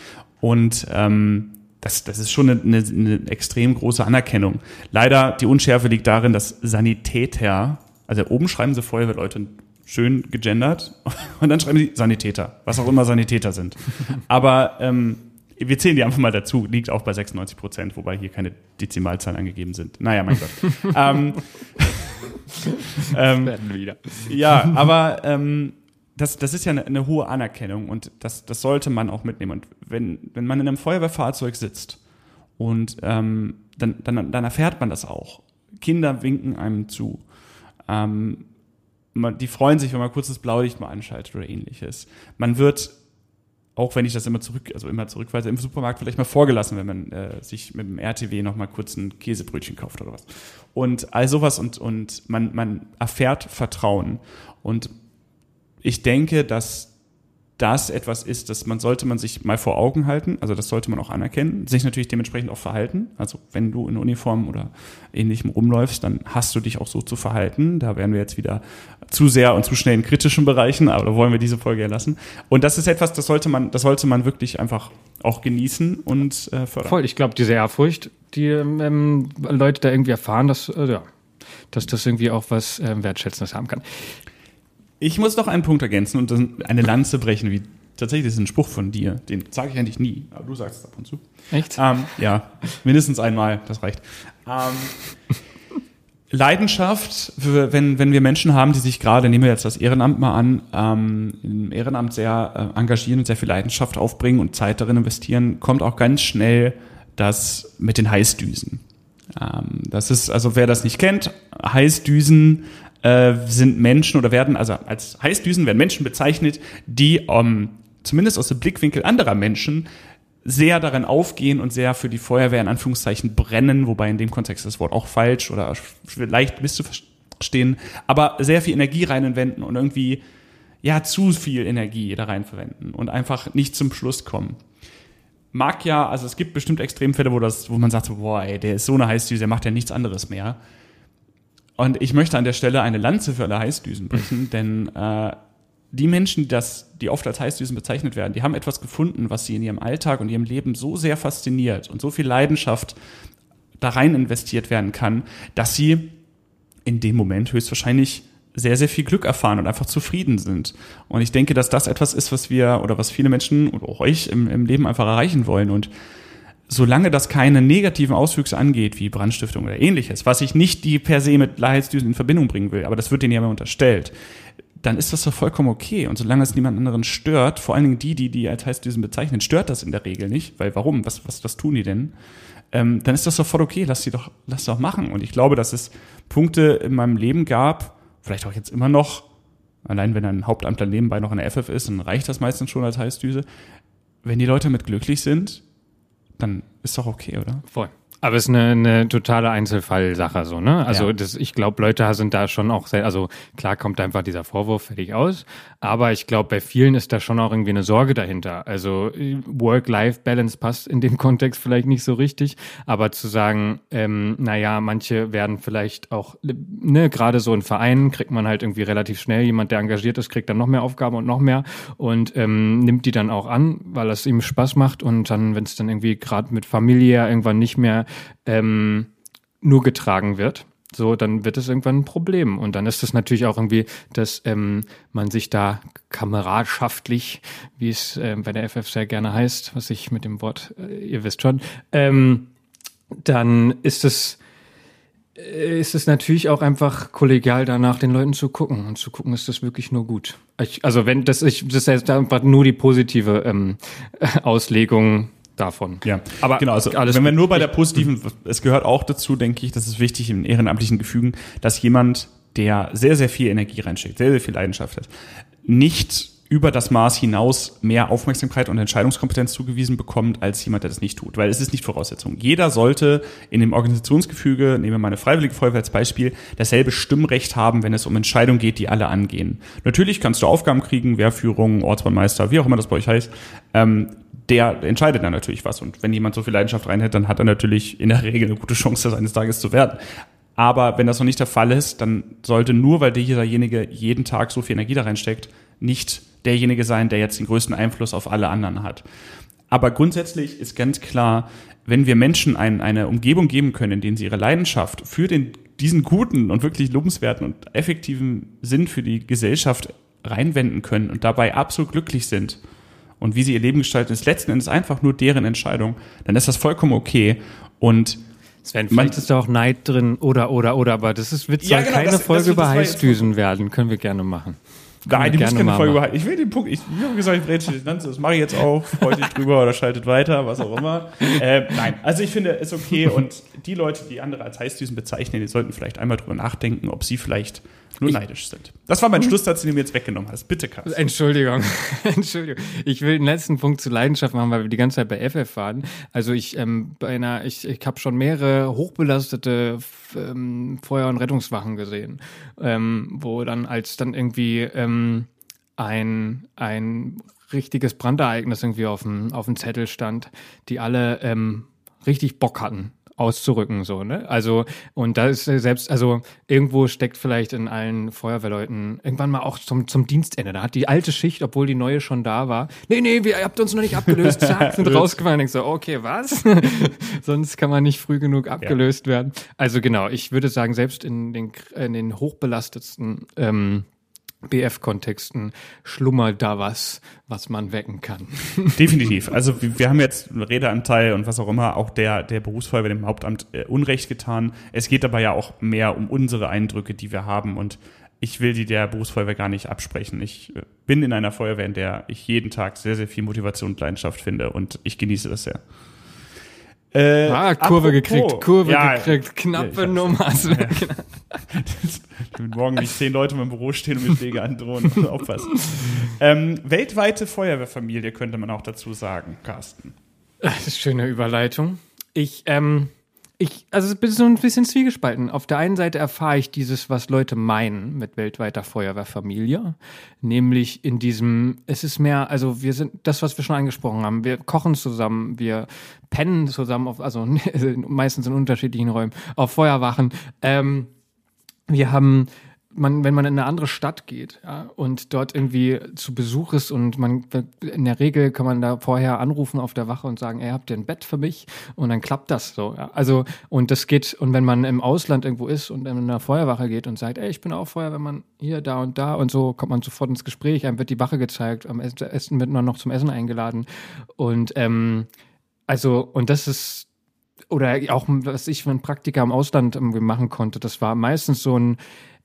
Und ähm, das, das ist schon eine, eine, eine extrem große Anerkennung. Leider, die Unschärfe liegt darin, dass Sanitäter, also oben schreiben sie Feuerwehrleute schön gegendert und dann schreiben sie Sanitäter, was auch immer Sanitäter sind. Aber ähm, wir zählen die einfach mal dazu, liegt auch bei 96 Prozent, wobei hier keine Dezimalzahlen angegeben sind. Naja, mein Gott. ähm, ähm, werden wieder. Ja, aber ähm, das, das ist ja eine, eine, hohe Anerkennung und das, das sollte man auch mitnehmen. Und wenn, wenn man in einem Feuerwehrfahrzeug sitzt und ähm, dann, dann, dann erfährt man das auch. Kinder winken einem zu. Ähm, man, die freuen sich, wenn man kurz das Blaulicht mal anschaltet oder ähnliches. Man wird auch wenn ich das immer zurück, also immer zurückweise, im Supermarkt vielleicht mal vorgelassen, wenn man äh, sich mit dem RTW noch mal kurz ein Käsebrötchen kauft oder was. Und all sowas und, und man, man erfährt Vertrauen. Und ich denke, dass das etwas ist, das man sollte man sich mal vor Augen halten, also das sollte man auch anerkennen, sich natürlich dementsprechend auch verhalten. Also wenn du in Uniform oder ähnlichem rumläufst, dann hast du dich auch so zu verhalten. Da wären wir jetzt wieder zu sehr und zu schnell in kritischen Bereichen, aber da wollen wir diese Folge ja lassen. Und das ist etwas, das sollte man, das sollte man wirklich einfach auch genießen und äh, fördern. Voll, ich glaube, diese Ehrfurcht, die ähm, Leute da irgendwie erfahren, dass, äh, ja, dass das irgendwie auch was äh, Wertschätzendes haben kann. Ich muss noch einen Punkt ergänzen und eine Lanze brechen, wie Tatsächlich ist ein Spruch von dir. Den sage ich eigentlich nie, aber du sagst es ab und zu. Echt? Ähm, ja, mindestens einmal, das reicht. Ähm, Leidenschaft, wenn, wenn wir Menschen haben, die sich gerade, nehmen wir jetzt das Ehrenamt mal an, ähm, im Ehrenamt sehr äh, engagieren und sehr viel Leidenschaft aufbringen und Zeit darin investieren, kommt auch ganz schnell das mit den Heißdüsen. Ähm, das ist, also wer das nicht kennt, Heißdüsen äh, sind Menschen oder werden, also als Heißdüsen werden Menschen bezeichnet, die ähm, zumindest aus dem Blickwinkel anderer Menschen sehr darin aufgehen und sehr für die Feuerwehr in Anführungszeichen brennen, wobei in dem Kontext das Wort auch falsch oder leicht misszuverstehen, aber sehr viel Energie reinwenden und irgendwie ja zu viel Energie da rein verwenden und einfach nicht zum Schluss kommen. Mag ja, also es gibt bestimmt Extremfälle, wo das, wo man sagt, so, boah, ey, der ist so eine Heißdüse, der macht ja nichts anderes mehr. Und ich möchte an der Stelle eine Lanze für alle Heißdüsen brechen, denn äh, die Menschen, die, das, die oft als Heißdüsen bezeichnet werden, die haben etwas gefunden, was sie in ihrem Alltag und ihrem Leben so sehr fasziniert und so viel Leidenschaft da rein investiert werden kann, dass sie in dem Moment höchstwahrscheinlich sehr, sehr viel Glück erfahren und einfach zufrieden sind. Und ich denke, dass das etwas ist, was wir oder was viele Menschen oder auch euch im, im Leben einfach erreichen wollen. Und solange das keine negativen Auswüchse angeht, wie Brandstiftung oder ähnliches, was ich nicht die per se mit Heißdüsen in Verbindung bringen will, aber das wird denen ja immer unterstellt, dann ist das doch vollkommen okay. Und solange es niemand anderen stört, vor allen Dingen die, die die als Heißdüsen bezeichnen, stört das in der Regel nicht, weil warum? Was, was, was tun die denn? Ähm, dann ist das doch voll okay, lass sie doch, lass doch machen. Und ich glaube, dass es Punkte in meinem Leben gab, vielleicht auch jetzt immer noch, allein wenn ein Hauptamtler nebenbei noch in der FF ist, dann reicht das meistens schon als Heißdüse. Wenn die Leute mit glücklich sind, dann ist doch okay, oder? Voll. Aber es ist eine, eine totale Einzelfallsache so, ne? Also ja. das, ich glaube, Leute sind da schon auch sehr, also klar kommt einfach dieser Vorwurf fertig aus, aber ich glaube, bei vielen ist da schon auch irgendwie eine Sorge dahinter. Also Work-Life-Balance passt in dem Kontext vielleicht nicht so richtig, aber zu sagen, ähm, naja, manche werden vielleicht auch, ne, gerade so in Vereinen kriegt man halt irgendwie relativ schnell, jemand, der engagiert ist, kriegt dann noch mehr Aufgaben und noch mehr und ähm, nimmt die dann auch an, weil es ihm Spaß macht und dann, wenn es dann irgendwie gerade mit Familie irgendwann nicht mehr ähm, nur getragen wird, so, dann wird es irgendwann ein Problem. Und dann ist es natürlich auch irgendwie, dass ähm, man sich da kameradschaftlich, wie es äh, bei der FF sehr gerne heißt, was ich mit dem Wort, äh, ihr wisst schon, ähm, dann ist es äh, ist es natürlich auch einfach kollegial danach den Leuten zu gucken und zu gucken, ist das wirklich nur gut. Ich, also wenn das ich das ist einfach nur die positive ähm, Auslegung davon. Ja, aber genau, also alles wenn wir nur bei der positiven, es gehört auch dazu, denke ich, das ist wichtig im ehrenamtlichen Gefügen, dass jemand, der sehr, sehr viel Energie reinsteckt, sehr, sehr viel Leidenschaft hat, nicht über das Maß hinaus mehr Aufmerksamkeit und Entscheidungskompetenz zugewiesen bekommt, als jemand, der das nicht tut. Weil es ist nicht Voraussetzung. Jeder sollte in dem Organisationsgefüge, nehmen wir mal eine freiwillige Feuerwehr als Beispiel, dasselbe Stimmrecht haben, wenn es um Entscheidungen geht, die alle angehen. Natürlich kannst du Aufgaben kriegen, Wehrführung, Ortsbahnmeister, wie auch immer das bei euch heißt. Ähm, der entscheidet dann natürlich was. Und wenn jemand so viel Leidenschaft reinhält, dann hat er natürlich in der Regel eine gute Chance, das eines Tages zu werden. Aber wenn das noch nicht der Fall ist, dann sollte nur, weil dieserjenige jeden Tag so viel Energie da reinsteckt, nicht derjenige sein, der jetzt den größten Einfluss auf alle anderen hat. Aber grundsätzlich ist ganz klar, wenn wir Menschen ein, eine Umgebung geben können, in denen sie ihre Leidenschaft für den, diesen guten und wirklich lobenswerten und effektiven Sinn für die Gesellschaft reinwenden können und dabei absolut glücklich sind, und wie sie ihr Leben gestalten, ist letzten Endes einfach nur deren Entscheidung, dann ist das vollkommen okay. Und Sven, vielleicht ist da auch Neid drin oder, oder, oder, aber das ist, wird ja, genau, keine das, Folge das, über Heißdüsen werden. Können wir gerne machen. Nein, die muss keine Folge über Ich will den Punkt, ich, ich habe gesagt, ich rede das mache ich jetzt auch, freut sich drüber oder schaltet weiter, was auch immer. Äh, nein, also ich finde, es ist okay und die Leute, die andere als Heißdüsen bezeichnen, die sollten vielleicht einmal drüber nachdenken, ob sie vielleicht nur ich, neidisch sind. Das war mein hm? Schlusssatz, den du mir jetzt weggenommen hast. Bitte, Carsten. Entschuldigung. Entschuldigung. Ich will den letzten Punkt zu Leidenschaft machen, weil wir die ganze Zeit bei FF waren. Also ich ähm, bei einer, ich, ich habe schon mehrere hochbelastete ähm, Feuer- und Rettungswachen gesehen, ähm, wo dann als dann irgendwie ähm, ein ein richtiges Brandereignis irgendwie auf dem auf dem Zettel stand, die alle ähm, richtig Bock hatten auszurücken, so, ne? Also, und da ist selbst, also irgendwo steckt vielleicht in allen Feuerwehrleuten irgendwann mal auch zum, zum Dienstende. Da hat die alte Schicht, obwohl die neue schon da war, nee, nee, wir, ihr habt uns noch nicht abgelöst, zack, sind rausgefallen. Ich so, okay, was? Sonst kann man nicht früh genug abgelöst ja. werden. Also genau, ich würde sagen, selbst in den, in den hochbelastetsten ähm, BF-Kontexten schlummert da was, was man wecken kann. Definitiv. Also wir haben jetzt Redeanteil und was auch immer, auch der, der Berufsfeuerwehr dem Hauptamt äh, Unrecht getan. Es geht dabei ja auch mehr um unsere Eindrücke, die wir haben und ich will die der Berufsfeuerwehr gar nicht absprechen. Ich äh, bin in einer Feuerwehr, in der ich jeden Tag sehr, sehr viel Motivation und Leidenschaft finde und ich genieße das sehr. Äh, ah, Kurve apropos, gekriegt, Kurve ja, gekriegt, knappe ja, Nummer. Ja. morgen nicht zehn Leute im Büro stehen und mir Schläge androhen. Also aufpassen. Ähm, weltweite Feuerwehrfamilie könnte man auch dazu sagen, Carsten. Das ist eine schöne Überleitung. Ich, ähm, ich, also es ist so ein bisschen zwiegespalten. Auf der einen Seite erfahre ich dieses, was Leute meinen mit weltweiter Feuerwehrfamilie, nämlich in diesem, es ist mehr, also wir sind das, was wir schon angesprochen haben. Wir kochen zusammen, wir pennen zusammen, auf, also meistens in unterschiedlichen Räumen, auf Feuerwachen. Ähm, wir haben man, wenn man in eine andere Stadt geht ja, und dort irgendwie zu Besuch ist und man in der Regel kann man da vorher anrufen auf der Wache und sagen, ey, habt ihr ein Bett für mich? Und dann klappt das so. Ja. Also und das geht und wenn man im Ausland irgendwo ist und in einer Feuerwache geht und sagt, ey, ich bin auch Feuerwehrmann hier, da und da und so kommt man sofort ins Gespräch, einem wird die Wache gezeigt, am Essen wird man noch zum Essen eingeladen und ähm, also und das ist oder auch was ich für ein Praktika im Ausland irgendwie machen konnte, das war meistens so ein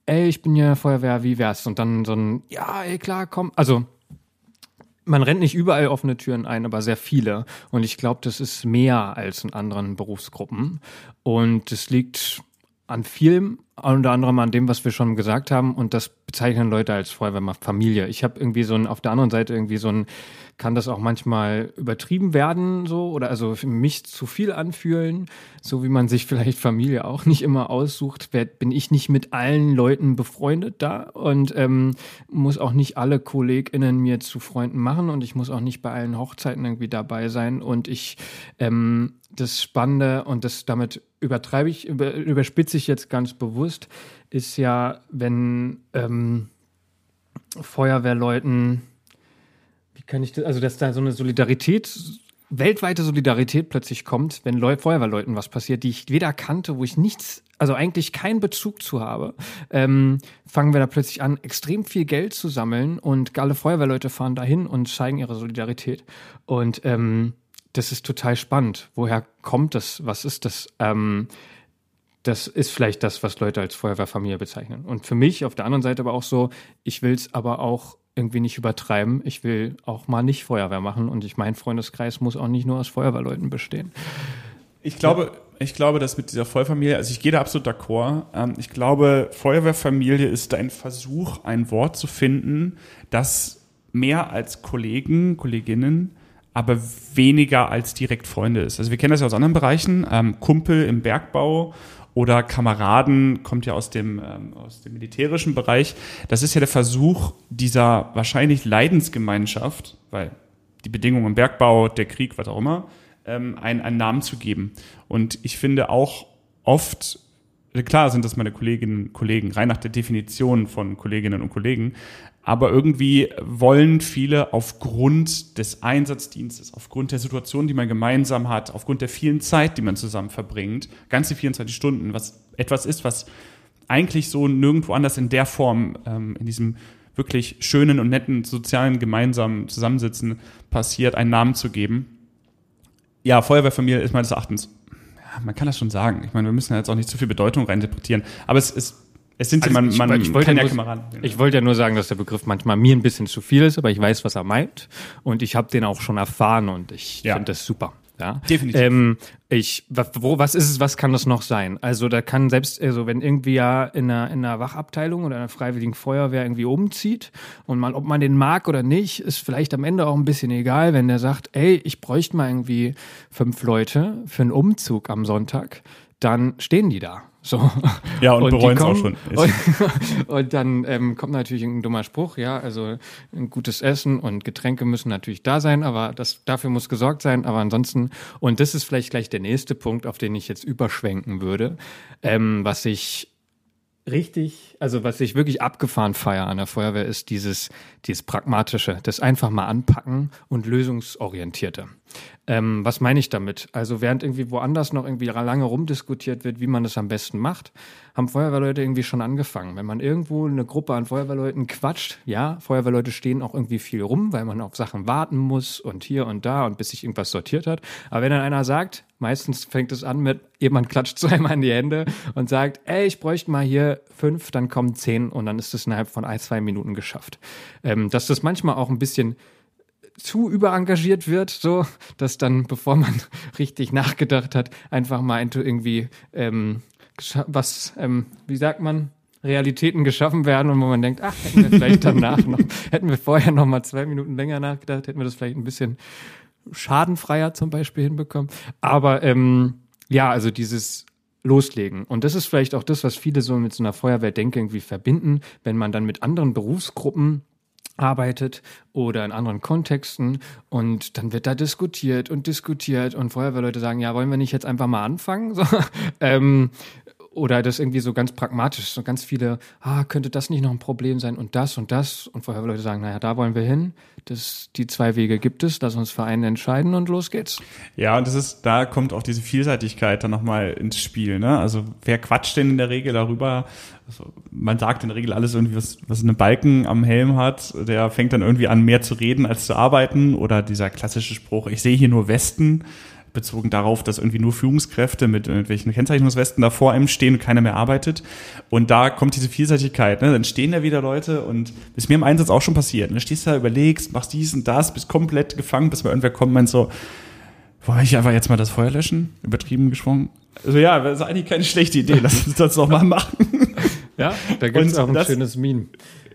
ey, ich bin ja Feuerwehr, wie wär's? Und dann so ein, ja, ey, klar, komm. Also, man rennt nicht überall offene Türen ein, aber sehr viele. Und ich glaube, das ist mehr als in anderen Berufsgruppen. Und es liegt an vielem, unter anderem an dem, was wir schon gesagt haben. Und das bezeichnen Leute als Feuerwehrfamilie. Ich habe irgendwie so ein, auf der anderen Seite irgendwie so ein, kann das auch manchmal übertrieben werden, so, oder also mich zu viel anfühlen, so wie man sich vielleicht Familie auch nicht immer aussucht, bin ich nicht mit allen Leuten befreundet da und ähm, muss auch nicht alle KollegInnen mir zu Freunden machen und ich muss auch nicht bei allen Hochzeiten irgendwie dabei sein und ich ähm, das Spannende und das damit übertreibe ich, über, überspitze ich jetzt ganz bewusst, ist ja, wenn ähm, Feuerwehrleuten kann ich das, also dass da so eine Solidarität, weltweite Solidarität plötzlich kommt, wenn Leu Feuerwehrleuten was passiert, die ich weder kannte, wo ich nichts, also eigentlich keinen Bezug zu habe, ähm, fangen wir da plötzlich an, extrem viel Geld zu sammeln und alle Feuerwehrleute fahren dahin und zeigen ihre Solidarität. Und ähm, das ist total spannend. Woher kommt das? Was ist das? Ähm, das ist vielleicht das, was Leute als Feuerwehrfamilie bezeichnen. Und für mich auf der anderen Seite aber auch so, ich will es aber auch irgendwie nicht übertreiben. Ich will auch mal nicht Feuerwehr machen und ich mein Freundeskreis muss auch nicht nur aus Feuerwehrleuten bestehen. Ich glaube, ich glaube, dass mit dieser Vollfamilie, also ich gehe da absolut d'accord. Ähm, ich glaube, Feuerwehrfamilie ist ein Versuch, ein Wort zu finden, das mehr als Kollegen, Kolleginnen, aber weniger als direkt Freunde ist. Also wir kennen das ja aus anderen Bereichen, ähm, Kumpel im Bergbau oder Kameraden, kommt ja aus dem, ähm, aus dem militärischen Bereich. Das ist ja der Versuch dieser wahrscheinlich Leidensgemeinschaft, weil die Bedingungen im Bergbau, der Krieg, was auch immer, ähm, einen, einen Namen zu geben. Und ich finde auch oft, klar sind das meine Kolleginnen und Kollegen, rein nach der Definition von Kolleginnen und Kollegen, aber irgendwie wollen viele aufgrund des Einsatzdienstes, aufgrund der Situation, die man gemeinsam hat, aufgrund der vielen Zeit, die man zusammen verbringt, ganze 24 Stunden, was etwas ist, was eigentlich so nirgendwo anders in der Form, ähm, in diesem wirklich schönen und netten sozialen gemeinsamen Zusammensitzen passiert, einen Namen zu geben. Ja, Feuerwehrfamilie ist meines Erachtens, man kann das schon sagen. Ich meine, wir müssen jetzt auch nicht zu viel Bedeutung reininterpretieren, aber es ist es sind also man, man ich, wollte ja, nur, ich wollte ja nur sagen, dass der Begriff manchmal mir ein bisschen zu viel ist, aber ich weiß, was er meint und ich habe den auch schon erfahren und ich ja. finde das super. Ja, definitiv. Ähm, ich, wo, was ist es, was kann das noch sein? Also da kann selbst, also wenn irgendwie ja in einer, in einer Wachabteilung oder einer freiwilligen Feuerwehr irgendwie umzieht und man, ob man den mag oder nicht, ist vielleicht am Ende auch ein bisschen egal, wenn der sagt, ey, ich bräuchte mal irgendwie fünf Leute für einen Umzug am Sonntag, dann stehen die da. So. Ja, und, und bereuen es auch schon. Und, und dann ähm, kommt natürlich ein dummer Spruch, ja, also ein gutes Essen und Getränke müssen natürlich da sein, aber das dafür muss gesorgt sein. Aber ansonsten, und das ist vielleicht gleich der nächste Punkt, auf den ich jetzt überschwenken würde, ähm, was ich richtig, also was ich wirklich abgefahren feiere an der Feuerwehr, ist dieses, dieses Pragmatische, das einfach mal anpacken und lösungsorientierte. Ähm, was meine ich damit? Also während irgendwie woanders noch irgendwie lange rumdiskutiert wird, wie man das am besten macht, haben Feuerwehrleute irgendwie schon angefangen. Wenn man irgendwo eine Gruppe an Feuerwehrleuten quatscht, ja, Feuerwehrleute stehen auch irgendwie viel rum, weil man auf Sachen warten muss und hier und da und bis sich irgendwas sortiert hat. Aber wenn dann einer sagt, meistens fängt es an mit, jemand klatscht zweimal in die Hände und sagt, ey, ich bräuchte mal hier fünf, dann kommen zehn und dann ist es innerhalb von ein, zwei Minuten geschafft. Ähm, dass das manchmal auch ein bisschen zu überengagiert wird, so, dass dann, bevor man richtig nachgedacht hat, einfach mal irgendwie ähm, was, ähm, wie sagt man, Realitäten geschaffen werden und wo man denkt, ach, hätten wir vielleicht danach noch, hätten wir vorher noch mal zwei Minuten länger nachgedacht, hätten wir das vielleicht ein bisschen schadenfreier zum Beispiel hinbekommen. Aber ähm, ja, also dieses Loslegen. Und das ist vielleicht auch das, was viele so mit so einer Feuerwehrdenke irgendwie verbinden, wenn man dann mit anderen Berufsgruppen arbeitet oder in anderen Kontexten und dann wird da diskutiert und diskutiert und Feuerwehrleute sagen, ja, wollen wir nicht jetzt einfach mal anfangen? So, ähm, oder das irgendwie so ganz pragmatisch, so ganz viele, ah, könnte das nicht noch ein Problem sein und das und das und Feuerwehrleute sagen, naja, da wollen wir hin, das, die zwei Wege gibt es, lass uns Vereine entscheiden und los geht's. Ja, und das ist, da kommt auch diese Vielseitigkeit dann nochmal ins Spiel, ne? Also wer quatscht denn in der Regel darüber, also man sagt in der Regel alles irgendwie, was, was einen Balken am Helm hat, der fängt dann irgendwie an, mehr zu reden als zu arbeiten. Oder dieser klassische Spruch, ich sehe hier nur Westen, bezogen darauf, dass irgendwie nur Führungskräfte mit irgendwelchen Kennzeichnungswesten da vor einem stehen und keiner mehr arbeitet. Und da kommt diese Vielseitigkeit. Ne? Dann stehen da wieder Leute und ist mir im Einsatz auch schon passiert. Ne? Stehst da, überlegst, machst dies und das, bist komplett gefangen, bis mal irgendwer kommt und meint so, wollen ich einfach jetzt mal das Feuer löschen? Übertrieben geschwungen. Also ja, das ist eigentlich keine schlechte Idee. Lass uns das doch mal machen. Ja, da gibt es auch ein das, schönes Meme.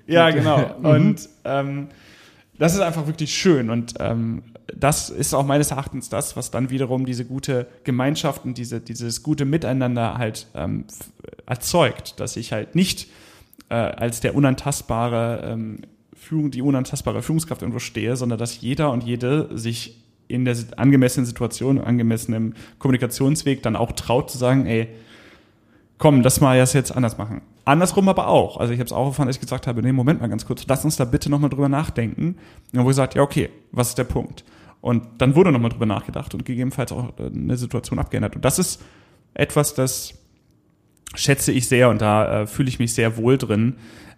Ja, genau. Mhm. Und ähm, das ist einfach wirklich schön. Und ähm, das ist auch meines Erachtens das, was dann wiederum diese gute Gemeinschaft und diese, dieses gute Miteinander halt ähm, erzeugt, dass ich halt nicht äh, als der unantastbare ähm, Führung, die unantastbare Führungskraft irgendwo stehe, sondern dass jeder und jede sich in der angemessenen Situation, angemessenen Kommunikationsweg dann auch traut zu sagen, ey, komm, das mal jetzt anders machen. Andersrum aber auch. Also ich habe es auch erfahren, dass ich gesagt habe, nee, Moment mal ganz kurz, lass uns da bitte nochmal drüber nachdenken. Und dann wurde gesagt, ja, okay, was ist der Punkt? Und dann wurde nochmal drüber nachgedacht und gegebenenfalls auch eine Situation abgeändert. Und das ist etwas, das schätze ich sehr und da äh, fühle ich mich sehr wohl drin.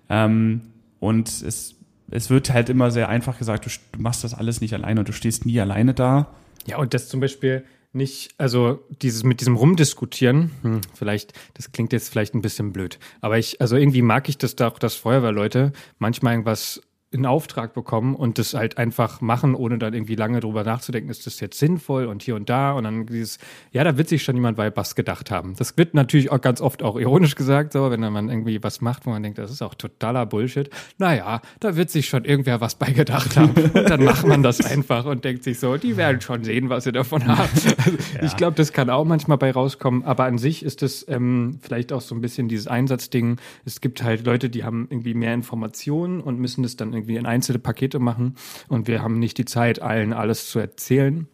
Ähm, und es, es wird halt immer sehr einfach gesagt, du, du machst das alles nicht alleine und du stehst nie alleine da. Ja, und das zum Beispiel nicht, also dieses mit diesem Rumdiskutieren, hm, vielleicht, das klingt jetzt vielleicht ein bisschen blöd, aber ich, also irgendwie mag ich das doch, dass Feuerwehrleute manchmal irgendwas in Auftrag bekommen und das halt einfach machen, ohne dann irgendwie lange drüber nachzudenken, ist das jetzt sinnvoll und hier und da und dann dieses, ja, da wird sich schon jemand bei was gedacht haben. Das wird natürlich auch ganz oft auch ironisch gesagt, so, wenn man irgendwie was macht, wo man denkt, das ist auch totaler Bullshit. Naja, da wird sich schon irgendwer was bei gedacht haben. Und dann macht man das einfach und denkt sich so, die werden schon sehen, was sie davon haben. Also, ja. Ich glaube, das kann auch manchmal bei rauskommen, aber an sich ist es ähm, vielleicht auch so ein bisschen dieses Einsatzding. Es gibt halt Leute, die haben irgendwie mehr Informationen und müssen das dann irgendwie in einzelne Pakete machen. Und wir haben nicht die Zeit, allen alles zu erzählen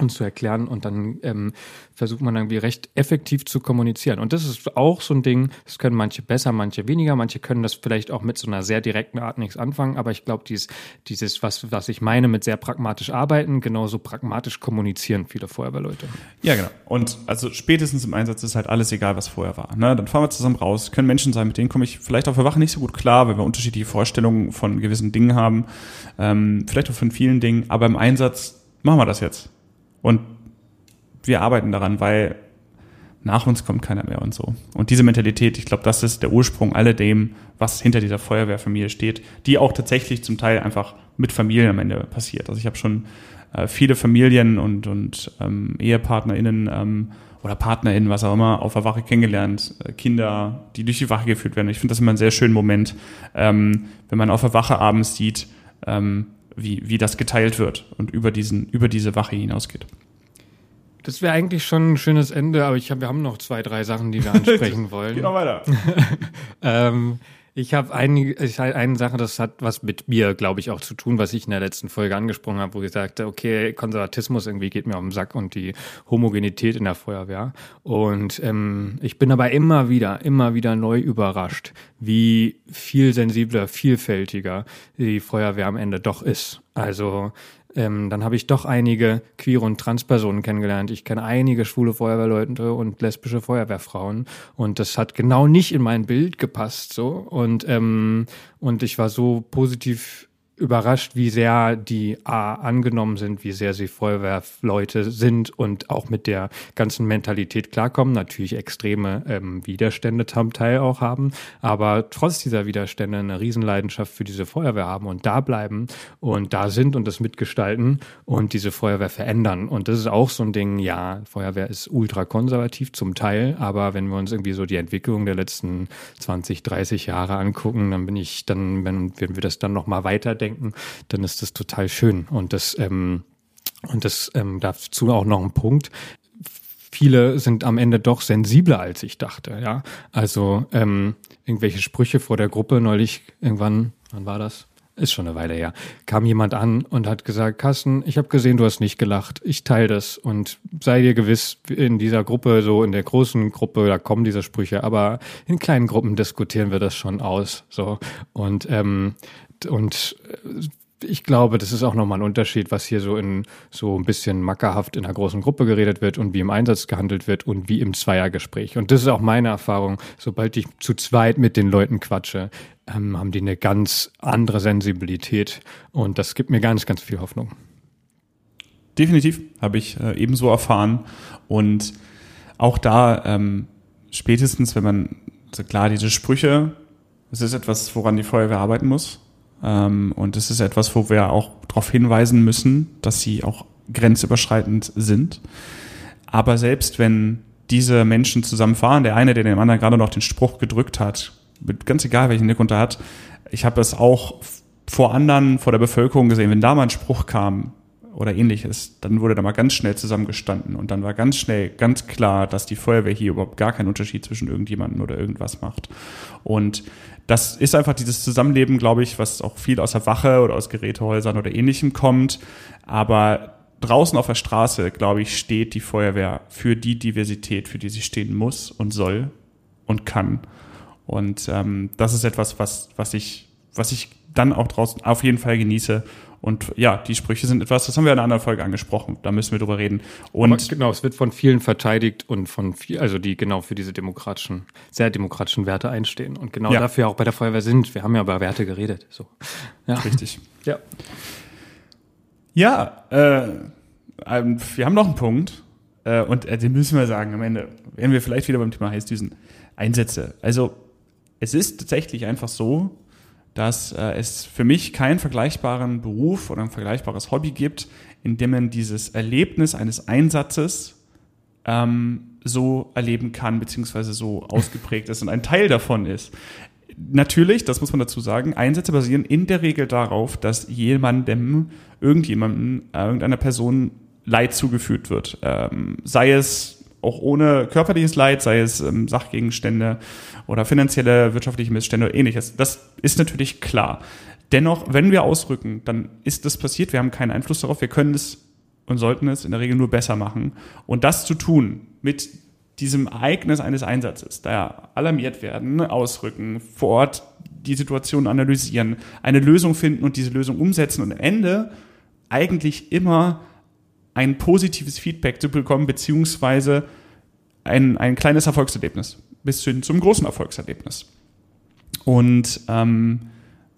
und zu erklären und dann ähm, versucht man irgendwie recht effektiv zu kommunizieren. Und das ist auch so ein Ding, das können manche besser, manche weniger, manche können das vielleicht auch mit so einer sehr direkten Art nichts anfangen, aber ich glaube, dieses, dieses, was, was ich meine mit sehr pragmatisch arbeiten, genauso pragmatisch kommunizieren viele Feuerwehrleute. Ja, genau. Und also spätestens im Einsatz ist halt alles egal, was vorher war. Ne? Dann fahren wir zusammen raus, können Menschen sein, mit denen komme ich vielleicht auf der Wache nicht so gut klar, weil wir unterschiedliche Vorstellungen von gewissen Dingen haben, ähm, vielleicht auch von vielen Dingen, aber im Einsatz machen wir das jetzt und wir arbeiten daran, weil nach uns kommt keiner mehr und so. Und diese Mentalität, ich glaube, das ist der Ursprung alledem, was hinter dieser Feuerwehrfamilie steht, die auch tatsächlich zum Teil einfach mit Familien am Ende passiert. Also ich habe schon äh, viele Familien und, und ähm, EhepartnerInnen ähm, oder PartnerInnen, was auch immer, auf der Wache kennengelernt, äh, Kinder, die durch die Wache geführt werden. Ich finde das immer einen sehr schönen Moment, ähm, wenn man auf der Wache abends sieht, ähm, wie, wie das geteilt wird und über, diesen, über diese Wache hinausgeht. Das wäre eigentlich schon ein schönes Ende, aber ich hab, wir haben noch zwei, drei Sachen, die wir ansprechen wollen. Geh noch weiter. ähm, Ich habe einige, ich, eine Sache, das hat was mit mir, glaube ich, auch zu tun, was ich in der letzten Folge angesprochen habe, wo ich sagte, okay, Konservatismus irgendwie geht mir auf den Sack und die Homogenität in der Feuerwehr. Und ähm, ich bin aber immer wieder, immer wieder neu überrascht, wie viel sensibler, vielfältiger die Feuerwehr am Ende doch ist. Also ähm, dann habe ich doch einige queere und Transpersonen kennengelernt. Ich kenne einige schwule Feuerwehrleute und lesbische Feuerwehrfrauen. Und das hat genau nicht in mein Bild gepasst. so Und, ähm, und ich war so positiv überrascht, wie sehr die A angenommen sind, wie sehr sie Feuerwehrleute sind und auch mit der ganzen Mentalität klarkommen. Natürlich extreme ähm, Widerstände zum Teil auch haben, aber trotz dieser Widerstände eine Riesenleidenschaft für diese Feuerwehr haben und da bleiben und da sind und das mitgestalten und diese Feuerwehr verändern. Und das ist auch so ein Ding, ja, Feuerwehr ist ultra konservativ zum Teil, aber wenn wir uns irgendwie so die Entwicklung der letzten 20, 30 Jahre angucken, dann bin ich dann, wenn, wenn wir das dann nochmal weiterdenken, denken, dann ist das total schön. Und das, ähm, und das ähm, dazu auch noch ein Punkt. Viele sind am Ende doch sensibler, als ich dachte. Ja, also ähm, irgendwelche Sprüche vor der Gruppe neulich irgendwann. Wann war das? ist schon eine Weile her, kam jemand an und hat gesagt, Carsten, ich habe gesehen, du hast nicht gelacht. Ich teile das und sei dir gewiss, in dieser Gruppe, so in der großen Gruppe, da kommen diese Sprüche, aber in kleinen Gruppen diskutieren wir das schon aus. So und ähm, und äh, ich glaube, das ist auch nochmal ein Unterschied, was hier so in so ein bisschen mackerhaft in einer großen Gruppe geredet wird und wie im Einsatz gehandelt wird und wie im Zweiergespräch. Und das ist auch meine Erfahrung. Sobald ich zu zweit mit den Leuten quatsche, ähm, haben die eine ganz andere Sensibilität und das gibt mir ganz, ganz viel Hoffnung. Definitiv habe ich äh, ebenso erfahren und auch da ähm, spätestens, wenn man also klar diese Sprüche, es ist etwas, woran die Feuerwehr arbeiten muss ähm, und es ist etwas, wo wir auch darauf hinweisen müssen, dass sie auch grenzüberschreitend sind. Aber selbst wenn diese Menschen zusammenfahren, der eine, der dem anderen gerade noch den Spruch gedrückt hat, ganz egal welchen Hintergrund er hat, ich habe das auch vor anderen, vor der Bevölkerung gesehen, wenn da mal ein Spruch kam, oder ähnliches, dann wurde da mal ganz schnell zusammengestanden und dann war ganz schnell ganz klar, dass die Feuerwehr hier überhaupt gar keinen Unterschied zwischen irgendjemanden oder irgendwas macht. Und das ist einfach dieses Zusammenleben, glaube ich, was auch viel aus der Wache oder aus Gerätehäusern oder ähnlichem kommt. Aber draußen auf der Straße, glaube ich, steht die Feuerwehr für die Diversität, für die sie stehen muss und soll und kann. Und ähm, das ist etwas, was, was ich, was ich dann auch draußen auf jeden Fall genieße und ja, die Sprüche sind etwas, das haben wir in einer anderen Folge angesprochen, da müssen wir drüber reden. Und Aber genau, es wird von vielen verteidigt und von viel, also die genau für diese demokratischen, sehr demokratischen Werte einstehen und genau ja. dafür auch bei der Feuerwehr sind. Wir haben ja über Werte geredet. So. Ja. Richtig. Ja. Ja, äh, ähm, wir haben noch einen Punkt äh, und äh, den müssen wir sagen am Ende. Werden wir vielleicht wieder beim Thema Heißdüsen. Einsätze. Also es ist tatsächlich einfach so, dass äh, es für mich keinen vergleichbaren Beruf oder ein vergleichbares Hobby gibt, in dem man dieses Erlebnis eines Einsatzes ähm, so erleben kann, beziehungsweise so ausgeprägt ist und ein Teil davon ist. Natürlich, das muss man dazu sagen, Einsätze basieren in der Regel darauf, dass jemandem, irgendjemandem, äh, irgendeiner Person Leid zugefügt wird. Ähm, sei es auch ohne körperliches Leid, sei es ähm, Sachgegenstände oder finanzielle, wirtschaftliche Missstände oder ähnliches. Das ist natürlich klar. Dennoch, wenn wir ausrücken, dann ist das passiert. Wir haben keinen Einfluss darauf. Wir können es und sollten es in der Regel nur besser machen. Und das zu tun mit diesem Ereignis eines Einsatzes, da alarmiert werden, ausrücken, vor Ort die Situation analysieren, eine Lösung finden und diese Lösung umsetzen und am Ende eigentlich immer ein positives Feedback zu bekommen, beziehungsweise ein, ein kleines Erfolgserlebnis bis hin zum großen Erfolgserlebnis. Und ähm,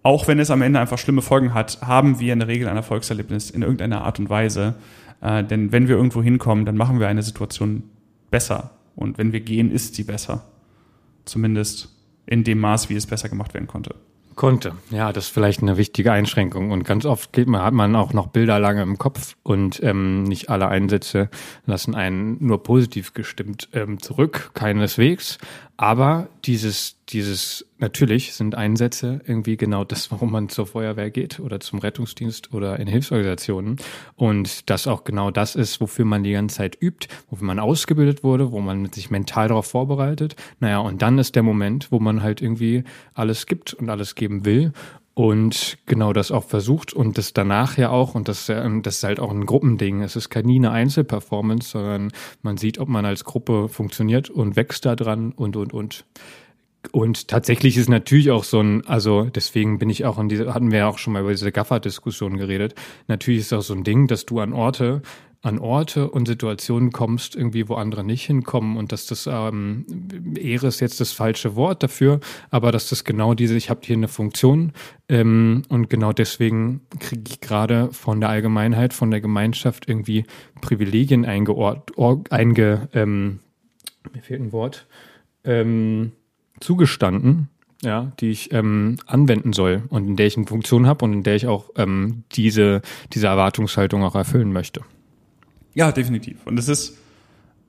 auch wenn es am Ende einfach schlimme Folgen hat, haben wir in der Regel ein Erfolgserlebnis in irgendeiner Art und Weise. Äh, denn wenn wir irgendwo hinkommen, dann machen wir eine Situation besser. Und wenn wir gehen, ist sie besser. Zumindest in dem Maß, wie es besser gemacht werden konnte. Konnte. Ja, das ist vielleicht eine wichtige Einschränkung. Und ganz oft geht man, hat man auch noch Bilder lange im Kopf und ähm, nicht alle Einsätze lassen einen nur positiv gestimmt ähm, zurück, keineswegs. Aber dieses, dieses, natürlich sind Einsätze irgendwie genau das, warum man zur Feuerwehr geht oder zum Rettungsdienst oder in Hilfsorganisationen. Und das auch genau das ist, wofür man die ganze Zeit übt, wofür man ausgebildet wurde, wo man sich mental darauf vorbereitet. Naja, und dann ist der Moment, wo man halt irgendwie alles gibt und alles geben will und genau das auch versucht und das danach ja auch und das, ähm, das ist halt auch ein Gruppending. Es ist keine eine Einzelperformance, sondern man sieht, ob man als Gruppe funktioniert und wächst da dran und und und. Und tatsächlich ist natürlich auch so ein, also deswegen bin ich auch in diese, hatten wir ja auch schon mal über diese Gaffer-Diskussion geredet. Natürlich ist auch so ein Ding, dass du an Orte an Orte und Situationen kommst, irgendwie, wo andere nicht hinkommen und dass das ähm, Ehre ist jetzt das falsche Wort dafür, aber dass das genau diese, ich habe hier eine Funktion ähm, und genau deswegen kriege ich gerade von der Allgemeinheit, von der Gemeinschaft irgendwie Privilegien eingeort, einge, ähm, mir fehlt ein Wort, ähm, zugestanden, ja, die ich ähm, anwenden soll und in der ich eine Funktion habe und in der ich auch ähm, diese, diese Erwartungshaltung auch erfüllen möchte. Ja, definitiv. Und es ist,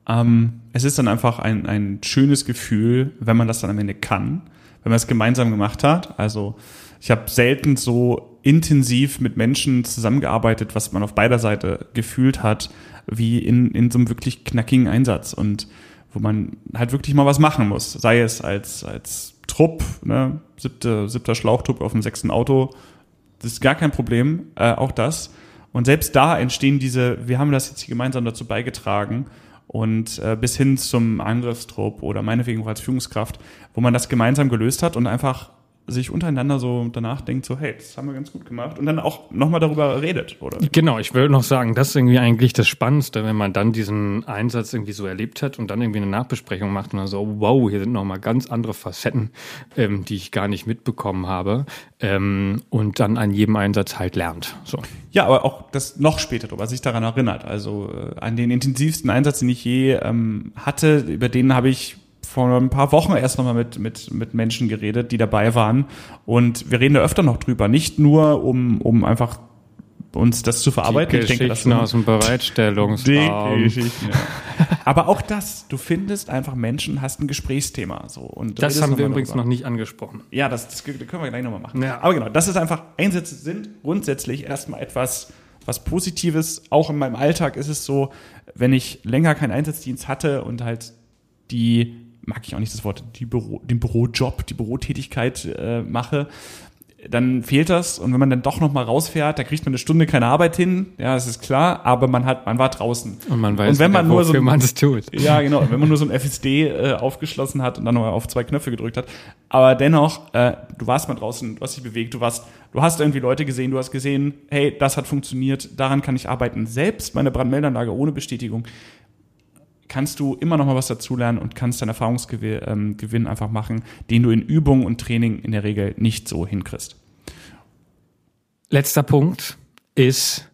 ähm, es ist dann einfach ein, ein schönes Gefühl, wenn man das dann am Ende kann, wenn man es gemeinsam gemacht hat. Also ich habe selten so intensiv mit Menschen zusammengearbeitet, was man auf beider Seite gefühlt hat, wie in, in so einem wirklich knackigen Einsatz und wo man halt wirklich mal was machen muss. Sei es als, als Trupp, ne, siebte, siebter Schlauchtrupp auf dem sechsten Auto, das ist gar kein Problem, äh, auch das. Und selbst da entstehen diese, wir haben das jetzt hier gemeinsam dazu beigetragen und äh, bis hin zum Angriffstrupp oder meinetwegen auch als Führungskraft, wo man das gemeinsam gelöst hat und einfach sich untereinander so danach denkt, so, hey, das haben wir ganz gut gemacht und dann auch nochmal darüber redet, oder? Genau, ich würde noch sagen, das ist irgendwie eigentlich das Spannendste, wenn man dann diesen Einsatz irgendwie so erlebt hat und dann irgendwie eine Nachbesprechung macht und dann so, wow, hier sind nochmal ganz andere Facetten, ähm, die ich gar nicht mitbekommen habe ähm, und dann an jedem Einsatz halt lernt. So. Ja, aber auch das noch später drüber, sich daran erinnert. Also äh, an den intensivsten Einsatz, den ich je ähm, hatte, über den habe ich vor ein paar Wochen erst nochmal mit, mit, mit Menschen geredet, die dabei waren. Und wir reden da öfter noch drüber. Nicht nur, um, um einfach uns das zu verarbeiten. Ich denke, das aus dem Bereitstellungsraum. Ja. Aber auch das, du findest einfach Menschen, hast ein Gesprächsthema. So, und das haben wir übrigens darüber. noch nicht angesprochen. Ja, das, das können wir gleich nochmal machen. Ja. Aber genau, das ist einfach, Einsätze sind grundsätzlich erstmal etwas, was Positives. Auch in meinem Alltag ist es so, wenn ich länger keinen Einsatzdienst hatte und halt die mag ich auch nicht das Wort, die Büro, den Bürojob, die Bürotätigkeit äh, mache, dann fehlt das. Und wenn man dann doch noch mal rausfährt, da kriegt man eine Stunde keine Arbeit hin. Ja, das ist klar. Aber man hat, man war draußen. Und man weiß, und wenn man nur so, man es tut. Ja, genau. Wenn man nur so ein FSD äh, aufgeschlossen hat und dann noch auf zwei Knöpfe gedrückt hat. Aber dennoch, äh, du warst mal draußen, du hast dich bewegt, du warst, du hast irgendwie Leute gesehen, du hast gesehen, hey, das hat funktioniert, daran kann ich arbeiten. Selbst meine Brandmeldanlage ohne Bestätigung kannst du immer noch mal was dazulernen und kannst deinen Erfahrungsgewinn ähm, einfach machen, den du in Übung und Training in der Regel nicht so hinkriegst. Letzter Punkt ist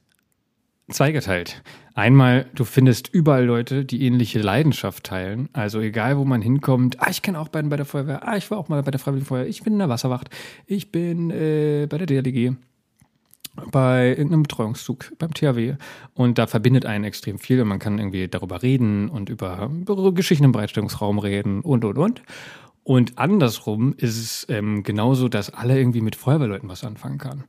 zweigeteilt. Einmal, du findest überall Leute, die ähnliche Leidenschaft teilen. Also egal, wo man hinkommt. Ah, ich kenne auch beiden bei der Feuerwehr. Ah, ich war auch mal bei der Freiwilligen Feuerwehr. Ich bin in der Wasserwacht. Ich bin äh, bei der DLG bei irgendeinem Betreuungszug beim THW und da verbindet einen extrem viel und man kann irgendwie darüber reden und über Geschichten im Bereitstellungsraum reden und und und. Und andersrum ist es ähm, genauso, dass alle irgendwie mit Feuerwehrleuten was anfangen kann.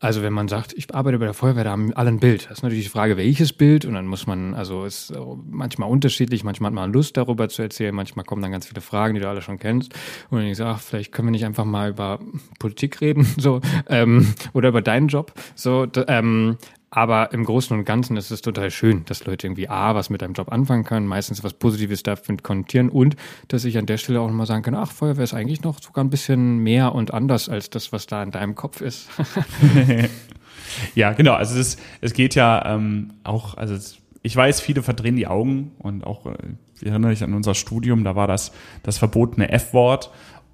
Also wenn man sagt, ich arbeite bei der Feuerwehr, da haben alle ein Bild. Das ist natürlich die Frage, welches Bild. Und dann muss man, also ist manchmal unterschiedlich, manchmal hat man Lust darüber zu erzählen, manchmal kommen dann ganz viele Fragen, die du alle schon kennst. Und dann ich sage, ach, vielleicht können wir nicht einfach mal über Politik reden, so ähm, oder über deinen Job. So, ähm, aber im Großen und Ganzen ist es total schön, dass Leute irgendwie A, was mit deinem Job anfangen können, meistens was Positives dafür konnotieren und dass ich an der Stelle auch nochmal sagen kann, ach, Feuerwehr ist eigentlich noch sogar ein bisschen mehr und anders als das, was da in deinem Kopf ist. ja, genau. Also es, es geht ja ähm, auch, also es, ich weiß, viele verdrehen die Augen und auch, äh, ich erinnere mich an unser Studium, da war das das verbotene F-Wort.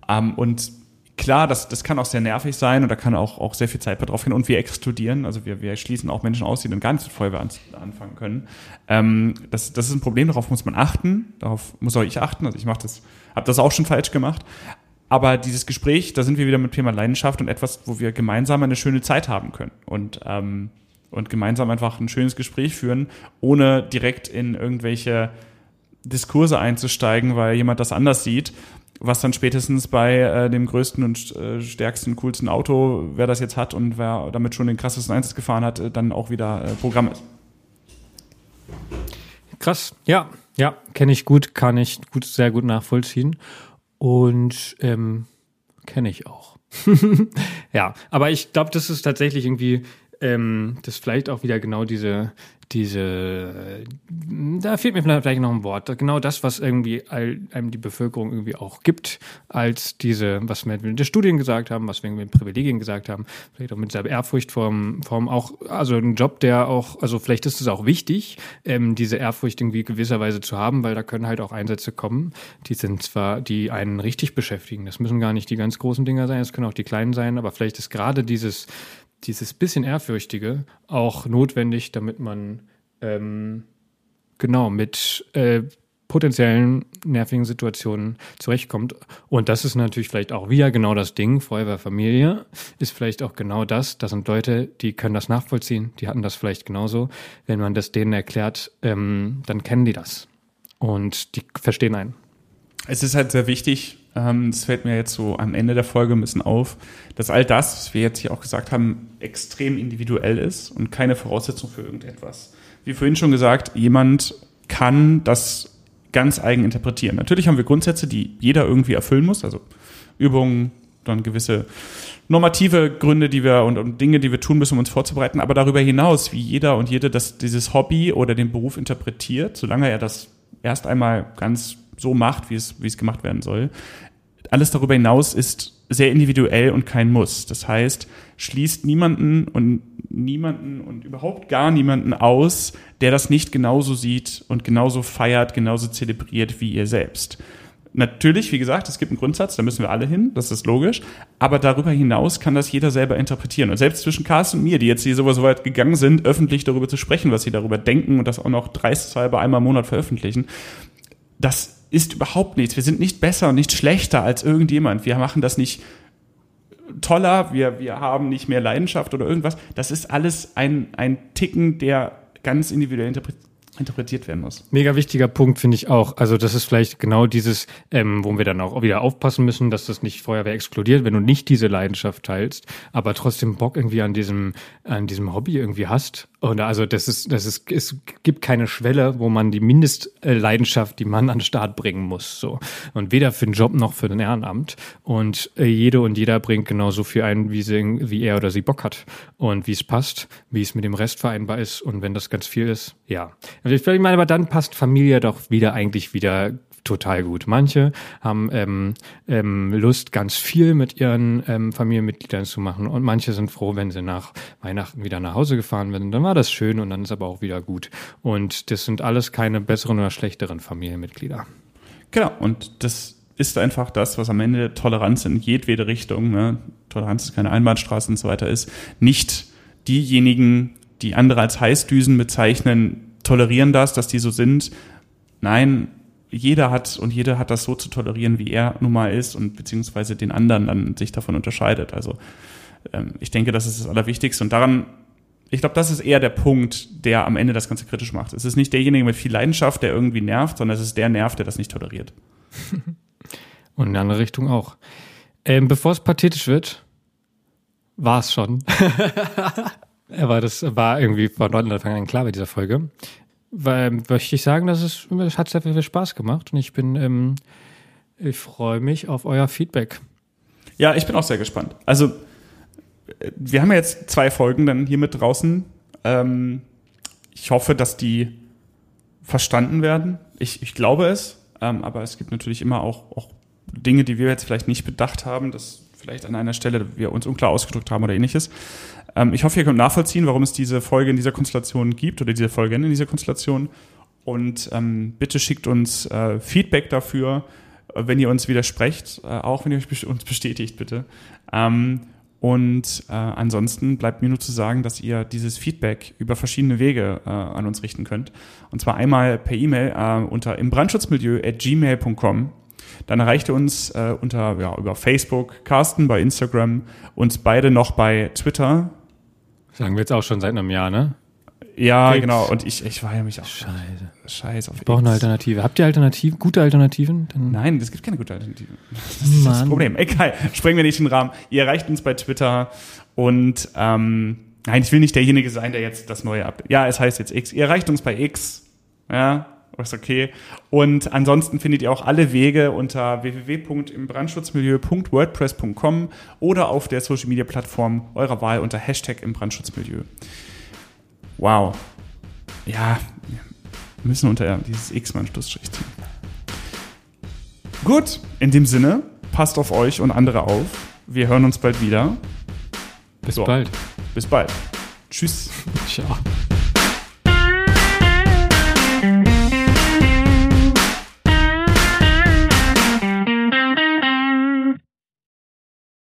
Ähm, und klar, das, das kann auch sehr nervig sein und da kann auch, auch sehr viel Zeit drauf gehen. Und wir exkludieren, also wir, wir schließen auch Menschen aus, die dann gar nicht mit Feuerwehr an, anfangen können. Ähm, das, das ist ein Problem, darauf muss man achten, darauf muss auch ich achten, also ich mache das, habe das auch schon falsch gemacht. Aber dieses Gespräch, da sind wir wieder mit Thema Leidenschaft und etwas, wo wir gemeinsam eine schöne Zeit haben können. Und, ähm, und gemeinsam einfach ein schönes Gespräch führen, ohne direkt in irgendwelche Diskurse einzusteigen, weil jemand das anders sieht, was dann spätestens bei äh, dem größten und äh, stärksten, coolsten Auto, wer das jetzt hat und wer damit schon den krassesten Einsatz gefahren hat, äh, dann auch wieder äh, Programm ist. Krass, ja, ja, kenne ich gut, kann ich gut, sehr gut nachvollziehen und ähm, kenne ich auch. ja, aber ich glaube, das ist tatsächlich irgendwie ähm, das vielleicht auch wieder genau diese, diese, da fehlt mir vielleicht noch ein Wort, genau das, was irgendwie einem die Bevölkerung irgendwie auch gibt, als diese, was wir mit den Studien gesagt haben, was wir mit den Privilegien gesagt haben, vielleicht auch mit dieser Ehrfurcht vorm, vorm auch, also ein Job, der auch, also vielleicht ist es auch wichtig, ähm, diese Ehrfurcht irgendwie gewisserweise zu haben, weil da können halt auch Einsätze kommen, die sind zwar, die einen richtig beschäftigen, das müssen gar nicht die ganz großen Dinger sein, es können auch die kleinen sein, aber vielleicht ist gerade dieses, dieses bisschen Ehrfürchtige auch notwendig, damit man ähm, genau mit äh, potenziellen nervigen Situationen zurechtkommt. Und das ist natürlich vielleicht auch wieder genau das Ding, Feuerwehrfamilie ist vielleicht auch genau das. Das sind Leute, die können das nachvollziehen, die hatten das vielleicht genauso. Wenn man das denen erklärt, ähm, dann kennen die das. Und die verstehen einen. Es ist halt sehr wichtig, das fällt mir jetzt so am Ende der Folge ein bisschen auf, dass all das, was wir jetzt hier auch gesagt haben, extrem individuell ist und keine Voraussetzung für irgendetwas. Wie vorhin schon gesagt, jemand kann das ganz eigen interpretieren. Natürlich haben wir Grundsätze, die jeder irgendwie erfüllen muss, also Übungen, dann gewisse normative Gründe, die wir und, und, Dinge, die wir tun müssen, um uns vorzubereiten. Aber darüber hinaus, wie jeder und jede das, dieses Hobby oder den Beruf interpretiert, solange er das erst einmal ganz so macht, wie es, wie es gemacht werden soll, alles darüber hinaus ist sehr individuell und kein Muss. Das heißt, schließt niemanden und niemanden und überhaupt gar niemanden aus, der das nicht genauso sieht und genauso feiert, genauso zelebriert wie ihr selbst. Natürlich, wie gesagt, es gibt einen Grundsatz, da müssen wir alle hin, das ist logisch. Aber darüber hinaus kann das jeder selber interpretieren. Und selbst zwischen Carsten und mir, die jetzt hier so weit gegangen sind, öffentlich darüber zu sprechen, was sie darüber denken und das auch noch dreisthalber einmal im Monat veröffentlichen, das ist überhaupt nichts. Wir sind nicht besser und nicht schlechter als irgendjemand. Wir machen das nicht toller, wir, wir haben nicht mehr Leidenschaft oder irgendwas. Das ist alles ein, ein Ticken, der ganz individuell interpretiert interpretiert werden muss. Mega wichtiger Punkt finde ich auch. Also das ist vielleicht genau dieses, ähm, wo wir dann auch wieder aufpassen müssen, dass das nicht Feuerwehr explodiert, wenn du nicht diese Leidenschaft teilst, aber trotzdem Bock irgendwie an diesem an diesem Hobby irgendwie hast. Und also das ist das ist es gibt keine Schwelle, wo man die Mindestleidenschaft, die man an den Start bringen muss. So und weder für den Job noch für den Ehrenamt. Und äh, jede und jeder bringt genauso viel ein, wie sie wie er oder sie Bock hat und wie es passt, wie es mit dem Rest vereinbar ist. Und wenn das ganz viel ist, ja ich meine, aber dann passt Familie doch wieder eigentlich wieder total gut. Manche haben ähm, ähm, Lust, ganz viel mit ihren ähm, Familienmitgliedern zu machen und manche sind froh, wenn sie nach Weihnachten wieder nach Hause gefahren werden. Dann war das schön und dann ist aber auch wieder gut. Und das sind alles keine besseren oder schlechteren Familienmitglieder. Genau, und das ist einfach das, was am Ende Toleranz in jedwede Richtung, ne? Toleranz ist keine Einbahnstraße und so weiter ist, nicht diejenigen, die andere als Heißdüsen bezeichnen, tolerieren das, dass die so sind. Nein, jeder hat und jeder hat das so zu tolerieren, wie er nun mal ist und beziehungsweise den anderen dann sich davon unterscheidet. Also ähm, ich denke, das ist das Allerwichtigste und daran, ich glaube, das ist eher der Punkt, der am Ende das Ganze kritisch macht. Es ist nicht derjenige mit viel Leidenschaft, der irgendwie nervt, sondern es ist der Nerv, der das nicht toleriert. und in eine andere Richtung auch. Ähm, bevor es pathetisch wird, war es schon. Aber das war irgendwie von Anfang an klar bei dieser Folge. Weil, möchte ich sagen, dass es, es hat sehr viel Spaß gemacht und ich bin, ähm, ich freue mich auf euer Feedback. Ja, ich bin auch sehr gespannt. Also, wir haben ja jetzt zwei Folgen dann hier mit draußen. Ähm, ich hoffe, dass die verstanden werden. Ich, ich glaube es, ähm, aber es gibt natürlich immer auch, auch Dinge, die wir jetzt vielleicht nicht bedacht haben, dass vielleicht an einer Stelle wir uns unklar ausgedrückt haben oder ähnliches. Ähm, ich hoffe, ihr könnt nachvollziehen, warum es diese Folge in dieser Konstellation gibt oder diese Folgen in dieser Konstellation. Und ähm, bitte schickt uns äh, Feedback dafür, äh, wenn ihr uns widersprecht, äh, auch wenn ihr uns bestätigt, bitte. Ähm, und äh, ansonsten bleibt mir nur zu sagen, dass ihr dieses Feedback über verschiedene Wege äh, an uns richten könnt. Und zwar einmal per E-Mail äh, unter imbrandschutzmilieu.gmail.com dann erreicht ihr uns äh, unter, ja, über Facebook, Carsten bei Instagram, uns beide noch bei Twitter. Sagen wir jetzt auch schon seit einem Jahr, ne? Ja, Okay. genau. Und ich, ich weigere mich auch. Scheiße. Scheiß auf Wir brauchen eine X. Alternative. Habt ihr Alternativen? Gute Alternativen? Dann Nein, es gibt keine gute Alternative. Das ist das Mann. Problem. Egal, sprengen wir nicht den Rahmen. Ihr erreicht uns bei Twitter und ähm, nein, ich will nicht derjenige sein, der jetzt das neue ab. Ja, es heißt jetzt X. Ihr erreicht uns bei X. Ja, ist okay. Und ansonsten findet ihr auch alle Wege unter www.imbrandschutzmilieu.wordpress.com oder auf der Social Media Plattform eurer Wahl unter Hashtag im Brandschutzmilieu. Wow. Ja, wir müssen unter dieses X mal einen Schlussstrich ziehen. Gut, in dem Sinne, passt auf euch und andere auf. Wir hören uns bald wieder. bis So. bald. Bis bald. Tschüss. Ciao.